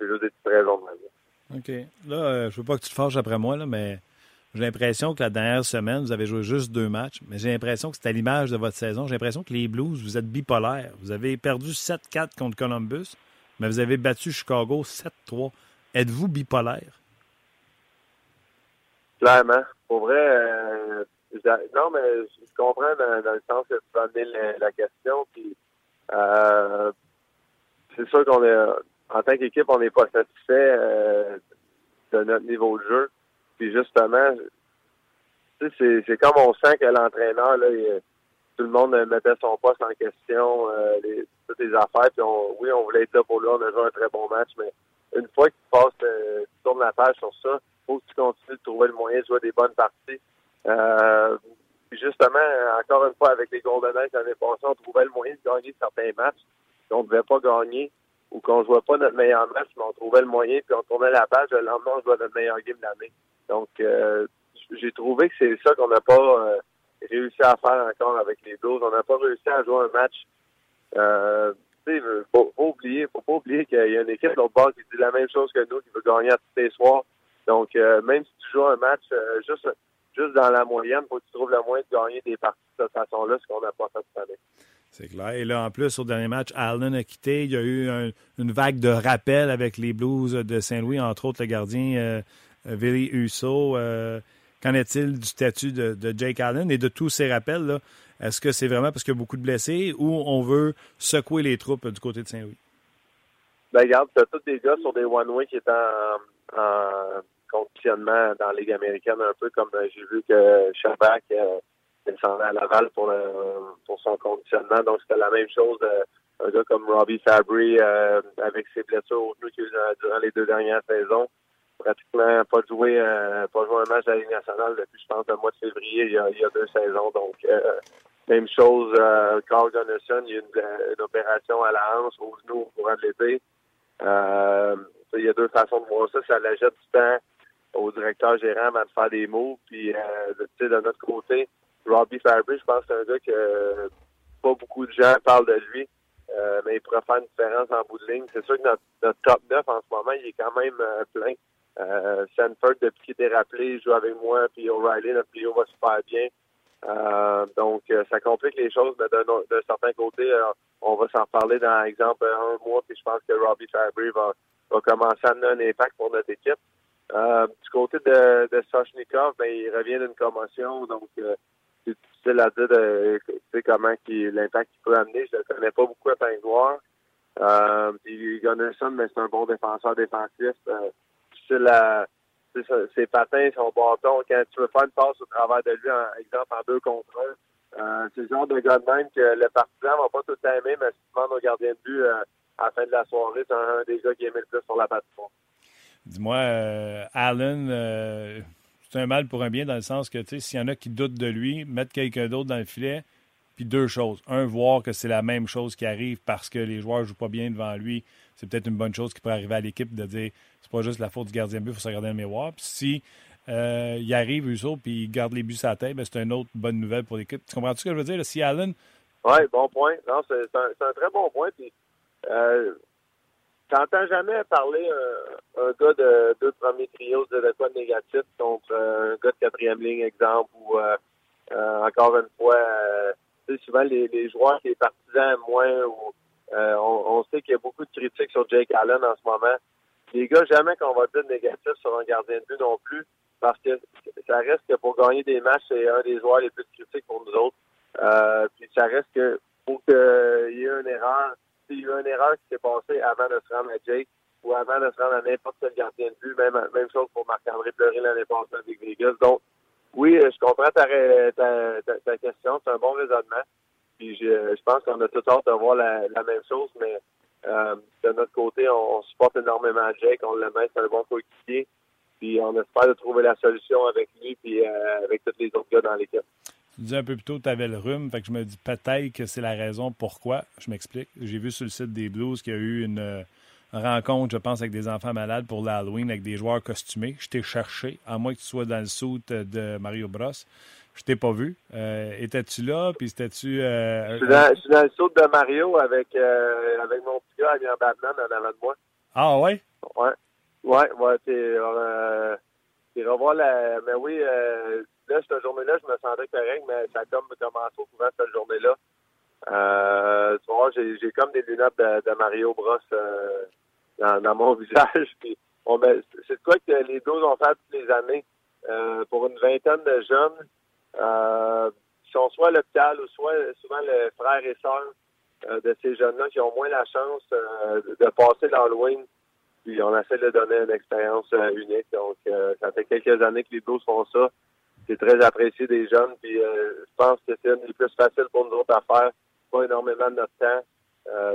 juste des petites raisons de ma vie. OK. Là, euh, je veux pas que tu te fâches après moi, là, mais j'ai l'impression que la dernière semaine, vous avez joué juste deux matchs, mais j'ai l'impression que c'est à l'image de votre saison. J'ai l'impression que les Blues, vous êtes bipolaires. Vous avez perdu 7-4 contre Columbus, mais vous avez battu Chicago 7-3. Êtes-vous bipolaire? Clairement. Pour vrai, euh, non, mais je comprends dans, le sens que tu as amené la, question. Puis, euh, c'est sûr qu'on est, en tant qu'équipe, on n'est pas satisfait euh, de notre niveau de jeu. Puis justement, c'est, c'est comme on sent que l'entraîneur, là, tout le monde mettait son poste en question, les, toutes les affaires. Puis oui, on voulait être là pour lui, on a joué un très bon match, mais une fois que tu passes, tu la page sur ça, faut que tu continues de trouver le moyen de jouer des bonnes parties. Euh, justement, encore une fois, avec les Golden Knights l'année passée, on trouvait le moyen de gagner certains matchs qu'on ne devait pas gagner ou qu'on ne jouait pas notre meilleur match, mais on trouvait le moyen, puis on tournait la page. Le lendemain, on jouait notre meilleur game de l'année. Donc, euh, j'ai trouvé que c'est ça qu'on n'a pas euh, réussi à faire encore avec les Blues. On n'a pas réussi à jouer un match. Tu sais, faut, faut oublier, faut pas oublier qu'il y a une équipe l'autre bord qui dit la même chose que nous, qui veut gagner à tous les soirs. Donc, euh, même si tu joues un match juste juste dans la moyenne, faut que tu trouves le moyen de gagner des parties de cette façon-là, ce qu'on n'a pas fait cette année. C'est clair. Et là, en plus, au dernier match, Allen a quitté. Il y a eu une vague de rappels avec les Blues de Saint-Louis, entre autres le gardien euh, Billy Husso. Euh, qu'en est-il du statut de, Jake Allen? Et de tous ces rappels? Est-ce que c'est vraiment parce qu'il y a beaucoup de blessés ou on veut secouer les troupes du côté de Saint-Louis? Ben, regarde, tu tous des gars sur des one-way qui étaient en conditionnement dans la Ligue américaine un peu comme euh, j'ai vu que Shabak euh, descendait à Laval pour, le, pour son conditionnement. Donc, c'était la même chose. Euh, un gars comme Robbie Fabry euh, avec ses blessures au genou durant les deux dernières saisons. Pratiquement pas joué, pas joué un match à la Ligue nationale depuis, je pense, le mois de février, il y a, il y a deux saisons. Donc, même chose, Carl Gunnison, il y a une, une, opération à la hanche au genou au courant de l'été. Il y a deux façons de voir ça. Ça l'achète du temps au directeur gérant avant de faire des mots. Puis, euh, de, de notre côté, Robbie Fabry, je pense que c'est un gars que pas beaucoup de gens parlent de lui, euh, mais il pourrait faire une différence en bout de ligne. C'est sûr que notre, top 9 en ce moment, il est quand même euh, plein. Euh, Sanford, depuis qu'il était rappelé, joue avec moi, puis O'Reilly, notre trio va super bien. Euh, donc, ça complique les choses, mais d'un certain côté, on va s'en reparler dans, exemple, un mois, puis je pense que Robbie Fabry va, va commencer à amener un impact pour notre équipe. Euh, du côté de, de ben, il revient d'une commotion, donc euh, c'est difficile à dire de, comment l'impact qu'il peut amener. Je ne connais pas beaucoup à Pingloire. Euh, puis Gunnarsson, mais c'est un bon défenseur défensif. Euh, difficile à ses patins, son bâton, quand tu veux faire une passe au travers de lui, en exemple en deux contre un, euh, c'est le genre de gars de même que le partisan va pas tout aimer, mais si tu demandes au gardien de but euh, à la fin de la soirée, c'est un, des gars qui aimait le plus sur la patinoire. Dis-moi, euh, Allen, euh, c'est un mal pour un bien dans le sens que, s'il y en a qui doutent de lui, mettre quelqu'un d'autre dans le filet, puis deux choses. Un, voir que c'est la même chose qui arrive parce que les joueurs ne jouent pas bien devant lui. C'est peut-être une bonne chose qui pourrait arriver à l'équipe de dire c'est pas juste la faute du gardien de but, il faut se regarder dans le miroir. Puis si euh, il arrive, Uso, puis il garde les buts à la tête, ben, c'est une autre bonne nouvelle pour l'équipe. Tu comprends ce que je veux dire? si Allen. Oui, bon point. Non, c'est un, très bon point. Puis, T'entends jamais parler un, gars de deux premiers trios de quoi de négatif contre un gars de quatrième ligne, exemple, ou euh, euh, encore une fois, euh, souvent les, les joueurs, les partisans moins, ou on, on, sait qu'il y a beaucoup de critiques sur Jake Allen en ce moment. Les gars, jamais qu'on va dire négatif sur un gardien de but non plus, parce que ça reste que pour gagner des matchs, c'est un des joueurs les plus critiques pour nous autres. puis ça reste que pour qu'il y ait une erreur, s'il y a eu une erreur qui s'est passée avant de se rendre à Jake ou avant de se rendre à n'importe quel gardien de but, même, même chose pour Marc-André Fleury l'année passée avec Vegas. Donc, oui, je comprends ta, ta, ta, question. C'est un bon raisonnement. Puis je, pense qu'on a tout hâte de voir la, même chose, mais euh, de notre côté, on, supporte énormément Jake. On le met, c'est un bon coéquipier. Puis on espère de trouver la solution avec lui puis euh, avec tous les autres gars dans l'équipe. Tu disais un peu plus tôt que tu avais le rhume, fait que je me dis peut-être que c'est la raison pourquoi. Je m'explique. J'ai vu sur le site des Blues qu'il y a eu une, rencontre, je pense, avec des enfants malades pour l'Halloween, avec des joueurs costumés. Je t'ai cherché, à moins que tu sois dans le soute de Mario Bros. Je t'ai pas vu. Euh, étais-tu là? Puis c'était-tu. Euh, je, suis dans, je, suis dans, le saut de Mario avec, euh, avec mon petit gars, Adrien Batman, en avant de moi. Ah, ouais? Ouais. Ouais, ouais. T'es, revoir la. Mais oui, là, cette journée-là, je me sentais correct, mais ça a comme commencé au courant cette journée-là. tu vois, j'ai, comme des lunettes de, de Mario Bros dans, dans, mon visage. Puis on c'est quoi que les deux ont fait toutes les années. pour une vingtaine de jeunes, euh, sont soit à l'hôpital ou soit souvent les frères et sœurs euh, de ces jeunes-là qui ont moins la chance euh, de passer l'Halloween. Puis on essaie de donner une expérience unique. Donc, ça fait quelques années que les Blues font ça. C'est très apprécié des jeunes. Puis je pense que c'est une des plus faciles pour nous autres à faire. Pas énormément de notre temps.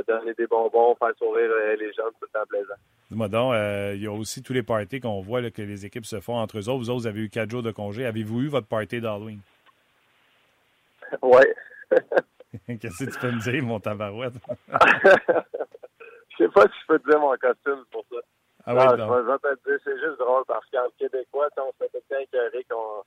Donner des bonbons, faire sourire les jeunes, tout le temps plaisant. Dis-moi donc, il y a aussi tous les parties qu'on voit que les équipes se font entre eux autres. Vous autres, vous avez eu quatre jours de congé. Avez-vous eu votre party d'Halloween? Oui. Qu'est-ce que tu peux me dire, mon tabarouette? je sais pas si je peux te dire mon costume pour ça. Ah non, je, vais te dire, c'est juste drôle parce qu'en Québécois, on se fait tout le temps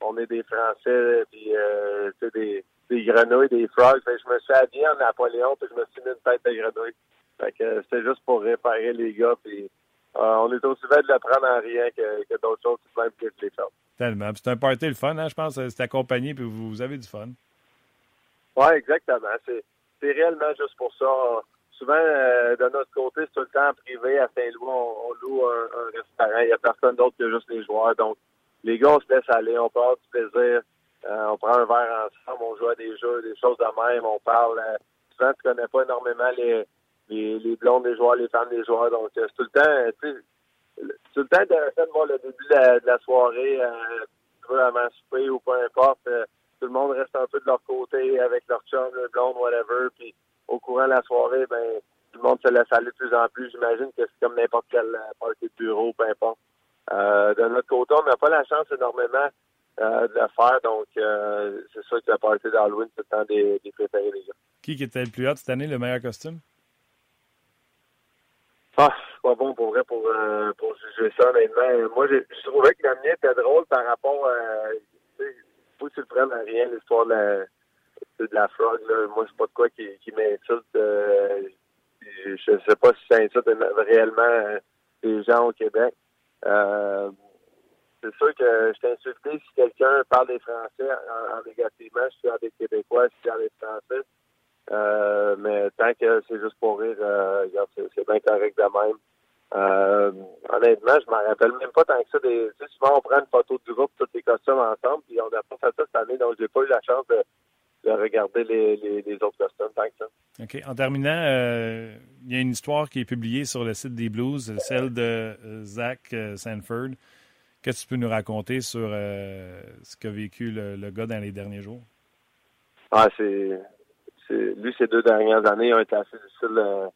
qu'on on est des Français, puis euh, des, des grenouilles, des frogs. je me suis habillé en Napoléon, puis je me suis mis une tête de grenouille. Fait que c'était juste pour réparer les gars, puis euh, on est aussi bien de le prendre en rien que, que d'autres choses tout même que je les fais. Tellement. C'est un party le fun, hein, je pense. C'est accompagné, puis vous, avez du fun. Oui, exactement. C'est réellement juste pour ça. Souvent, euh, de notre côté, c'est tout le temps privé. À Saint-Louis, on, loue un, restaurant. Il n'y a personne d'autre que juste les joueurs. Donc, les gars, on se laisse aller. On part du plaisir. Euh, on prend un verre ensemble. On joue à des jeux, des choses de même. On parle. Euh, souvent, tu connais pas énormément les, les, les blondes des joueurs, les femmes des joueurs. Donc, c'est tout le temps, tu sais, tout le temps intéressant de voir le début de la, soirée, euh, avant souper ou peu importe. Euh, tout le monde reste un peu de leur côté avec leur chum, le blonde, whatever. Puis au courant de la soirée, ben tout le monde se laisse aller de plus en plus. J'imagine que c'est comme n'importe quel euh, party de bureau, peu importe. Euh, de notre côté, on n'a pas la chance énormément euh, de le faire. Donc, c'est sûr que la party d'Halloween, c'est le temps des, des préférés des gens. Qui était le plus hot cette année, le meilleur costume? Ah, c'est pas bon pour vrai pour, euh, pour juger ça, honnêtement. Moi, je trouvais que la mienne était drôle par rapport à. Tu sais, faut que tu le prennes à rien, l'histoire de la, de la frog. Là. Moi, c'est pas de quoi qui, qui m'insulte. Euh, je sais pas si ça insulte réellement euh, les gens au Québec. Euh, c'est sûr que je insulté si quelqu'un parle des Français en, en négativement, je suis des Québécois, je suis des Français. Euh, mais tant que c'est juste pour rire, euh, c'est bien correct de même. Euh, honnêtement, je m'en rappelle même pas tant que ça. Des, souvent, on prend une photo du groupe, tous les costumes ensemble, puis on n'a pas fait ça cette année, donc j'ai pas eu la chance de, de regarder les, autres costumes tant que ça. OK. En terminant, il y a une histoire qui est publiée sur le site des Blues, celle de Zach Sanford. Qu'est-ce que tu peux nous raconter sur ce qu'a vécu le, gars dans les derniers jours? Ah, c'est lui, ces deux dernières années ont été assez difficiles euh,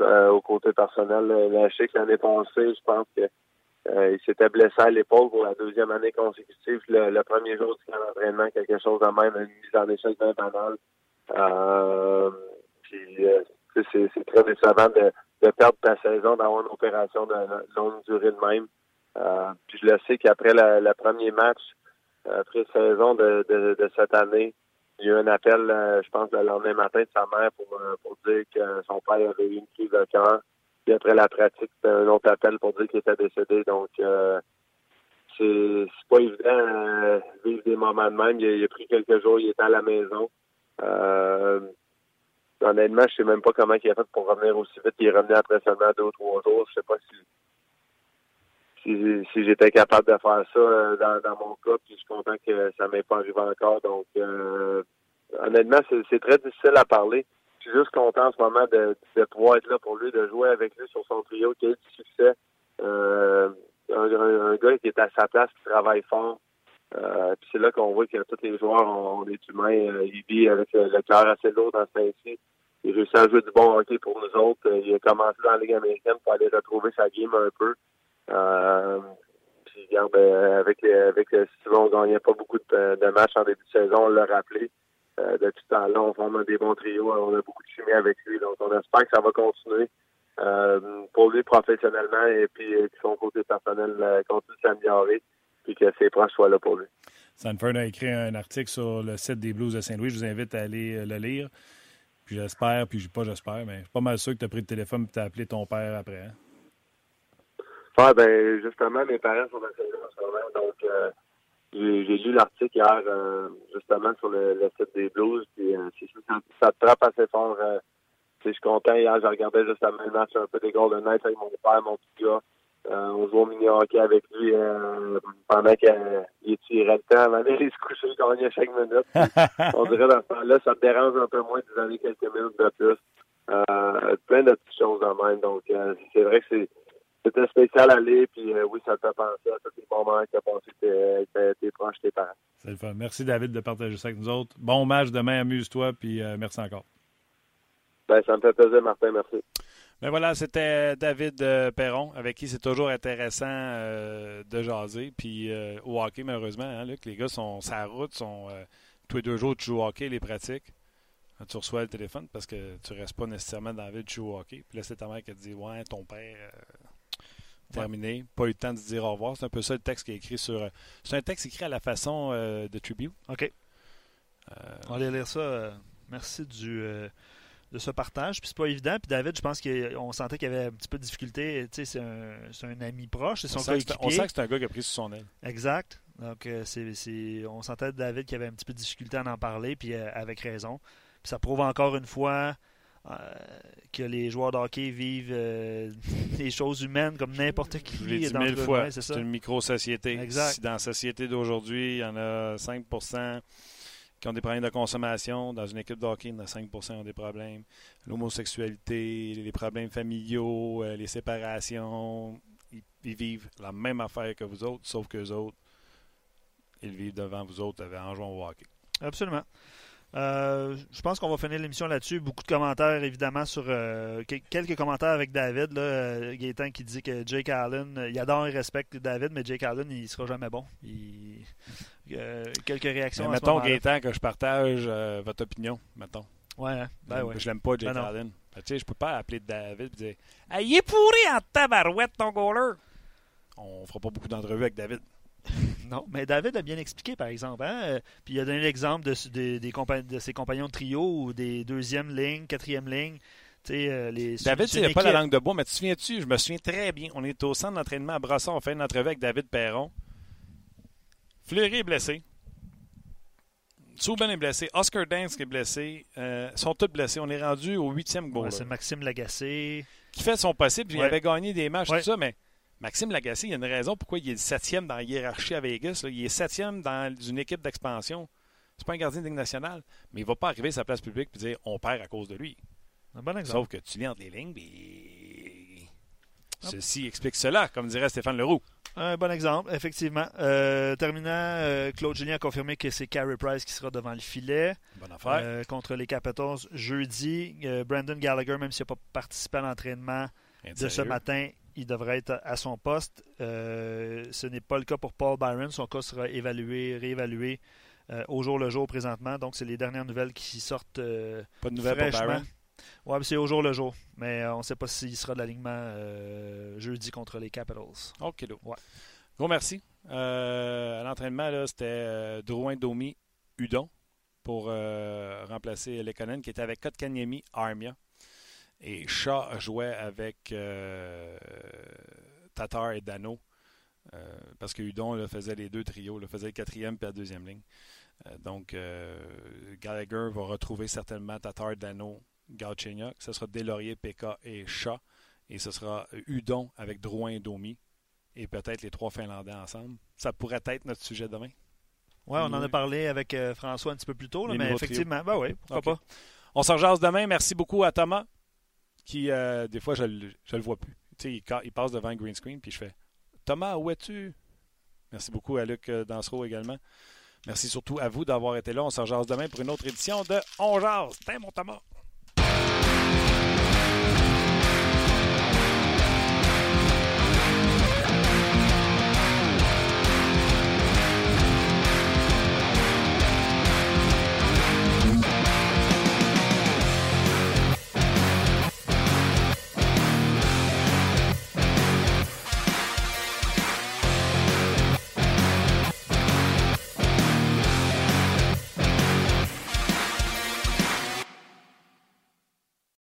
euh, au côté personnel. La que l'année passée, je pense que euh, il s'était blessé à l'épaule pour la deuxième année consécutive. Le, premier jour du camp d'entraînement, quelque chose de même, une mise en échec bien banale. puis c'est très décevant de, de, perdre ta saison, d'avoir une opération de, longue durée de même. Puis je le sais qu'après le premier match, pré-saison de, de, de, cette année, il y a eu un appel, euh, je pense, le lendemain matin de sa mère pour, euh, pour dire que son père avait eu une crise de cœur. Puis après la pratique, c'était un autre appel pour dire qu'il était décédé. Donc, euh, c'est pas évident de vivre des moments de même. Il a, pris quelques jours, il était à la maison. Euh, honnêtement, je sais même pas comment il a fait pour revenir aussi vite. Il est revenu après seulement deux ou trois jours. Je sais pas si si, j'étais capable de faire ça euh, dans, mon cas, puis je suis content que ça m'ait pas arrivé encore. Donc, euh, honnêtement, c'est très difficile à parler. Je suis juste content en ce moment de, pouvoir être là pour lui, de jouer avec lui sur son trio, qui a eu du succès. Euh, un, gars qui est à sa place, qui travaille fort. Puis c'est là qu'on voit que tous les joueurs, on, est humains. il vit avec le, cœur assez lourd dans ce temps-ci. Il réussit à jouer du bon hockey pour nous autres. Il a commencé dans la Ligue américaine pour aller retrouver sa game un peu. Euh, puis, regarde, euh, avec, avec on gagnait pas beaucoup de, matchs en début de saison, on l'a rappelé. Euh, depuis ce temps-là, on forme des bons trios, on a beaucoup de chimie avec lui, donc on espère que ça va continuer. pour lui professionnellement et puis que son côté personnel continue de s'améliorer puis que ses proches soient là pour lui. Sanford a écrit un article sur le site des Blues de Saint-Louis. Je vous invite à aller le lire. Puis j'espère, puis pas j'espère, mais je suis pas mal sûr que tu as pris le téléphone et tu as appelé ton père après. Hein? Ouais, ben justement, mes parents sont dans ce moment, donc euh, j'ai lu l'article hier euh, justement sur le, site des Blues, puis euh, ça, ça te frappe assez fort. je suis content, hier, je regardais justement le match un peu des Golden Knights avec mon père, mon petit gars. on joue au mini-hockey avec lui pendant qu'il tirait le temps avant d'aller se coucher, il gagnait chaque minute. on dirait dans ce temps-là, ça te dérange un peu moins de donner quelques minutes de plus. plein de petites choses en même. Donc, c'est vrai que c'est c'était spécial à aller, puis euh, oui, ça te fait penser à tous les moments que tu as passé avec tes, proches, tes parents. C'est le fun. Merci, David, de partager ça avec nous autres. Bon match demain, amuse-toi, puis euh, merci encore. Ben, ça me fait plaisir, Martin, merci. Ben voilà, c'était David euh, Perron, avec qui c'est toujours intéressant de jaser. Puis au hockey, malheureusement, hein, Luc, les gars sont sa route, sont tous les deux jours, tu joues au hockey, les pratiques. tu reçois le téléphone parce que tu restes pas nécessairement dans la ville, tu joues au hockey. Puis là, c'est ta mère qui te dit Ouais, ton père terminé. Pas eu le temps de dire au revoir. C'est un peu ça le texte qui est écrit sur. Euh, c'est un texte écrit à la façon euh, de Tribute. OK. Euh, On va lire ça. merci du, de ce partage. Puis c'est pas évident. Puis David, je pense qu'on sentait qu'il y avait un petit peu de difficulté. Tu sais, c'est un, un, ami proche. C'est son on, sent on sent que c'est un gars qui a pris sous son aile. Exact. Donc, c'est, on sentait David qui avait un petit peu de difficulté à en parler, puis avec raison. Puis ça prouve encore une fois que les joueurs de hockey vivent euh, des choses humaines comme n'importe qui. Je l'ai dit mille fois, c'est une micro-société. Si dans la société d'aujourd'hui, il y en a 5% qui ont des problèmes de consommation, dans une équipe de hockey, il y en a 5% qui ont des problèmes. L'homosexualité, les problèmes familiaux, euh, les séparations, ils, ils, vivent la même affaire que vous autres, sauf que les autres, ils vivent devant vous autres en jouant au hockey. Absolument. Euh, je pense qu'on va finir l'émission là-dessus. Beaucoup de commentaires, évidemment, sur euh, quelques commentaires avec David. Là, euh, Gaétan qui dit que Jake Allen, il adore et respecte David, mais Jake Allen, il sera jamais bon. quelques réactions. Mais mettons, Gaétan, que je partage votre opinion, mettons. Ouais, hein. ben ouais. Je l'aime pas, Jake ben Allen. Ben, tu sais, je peux pas appeler David et dire Il est pourri en tabarouette, ton goaler. On fera pas beaucoup d'entrevues avec David. Non, mais David a bien expliqué, par exemple. Hein? Euh, puis il a donné l'exemple de, de, de, ses compagnons de trio ou des deuxième lignes, quatrième ligne. Euh, les, David, il n'a pas la langue de bois, mais tu te souviens-tu? Je me souviens très bien. On est au centre d'entraînement à Brasson. On fait une entrevue avec David Perron. Fleury est blessé. Souben est blessé. Oscar Dance est blessé. Euh, sont tous blessés. On est rendu au huitième goal. c'est Maxime Lagacé. Qui fait son possible. Il avait gagné des matchs, tout ça, mais Maxime Lagacé, il y a une raison pourquoi il est septième dans la hiérarchie à Vegas. Il est septième dans une équipe d'expansion. C'est pas un gardien de ligne nationale, mais il va pas arriver à sa place publique et dire on perd à cause de lui. Un bon exemple. Sauf que tu lis entre les lignes, puis ceci explique cela, comme dirait Stéphane Leroux. Un bon exemple, effectivement. Euh, terminant, euh, Claude Julien a confirmé que c'est Carey Price qui sera devant le filet. Bonne affaire. Euh, contre les Capitals jeudi. Brandon Gallagher, même s'il n'a pas participé à l'entraînement de ce matin, il devrait être à son poste. Euh, ce n'est pas le cas pour Paul Byron. Son cas sera évalué, réévalué euh, au jour le jour présentement. Donc, c'est les dernières nouvelles qui sortent euh, Pas de nouvelles pour Byron? Oui, c'est au jour le jour. Mais on ne sait pas s'il sera de l'alignement jeudi contre les Capitals. OK, ouais. Gros merci. à l'entraînement, c'était Drouin Domi Udon pour remplacer Lekonen qui était avec Kotkaniemi Armia. Et Shaw jouait avec euh, Tatar et Dano. Euh, parce que Udon faisait les deux trios, le faisait le quatrième et la deuxième ligne. Euh, donc, Gallagher va retrouver certainement Tatar, Dano, Galchenyuk. Ce sera Delaurier, Pekka et Shaw. Et ce sera Udon avec Drouin et Domi. Et peut-être les trois Finlandais ensemble. Ça pourrait être notre sujet demain. Oui, on en a parlé avec François un petit peu plus tôt, mais effectivement, ben oui, pourquoi pas. On se rejase demain. Merci beaucoup à Thomas qui, euh, des fois, je ne le vois plus. Il, passe devant un green screen, puis je fais Thomas, où es-tu? Merci beaucoup à Luc euh, Dansereau également. Merci surtout à vous d'avoir été là. On se rejoint demain pour une autre édition de On Jase. T'es mon Thomas.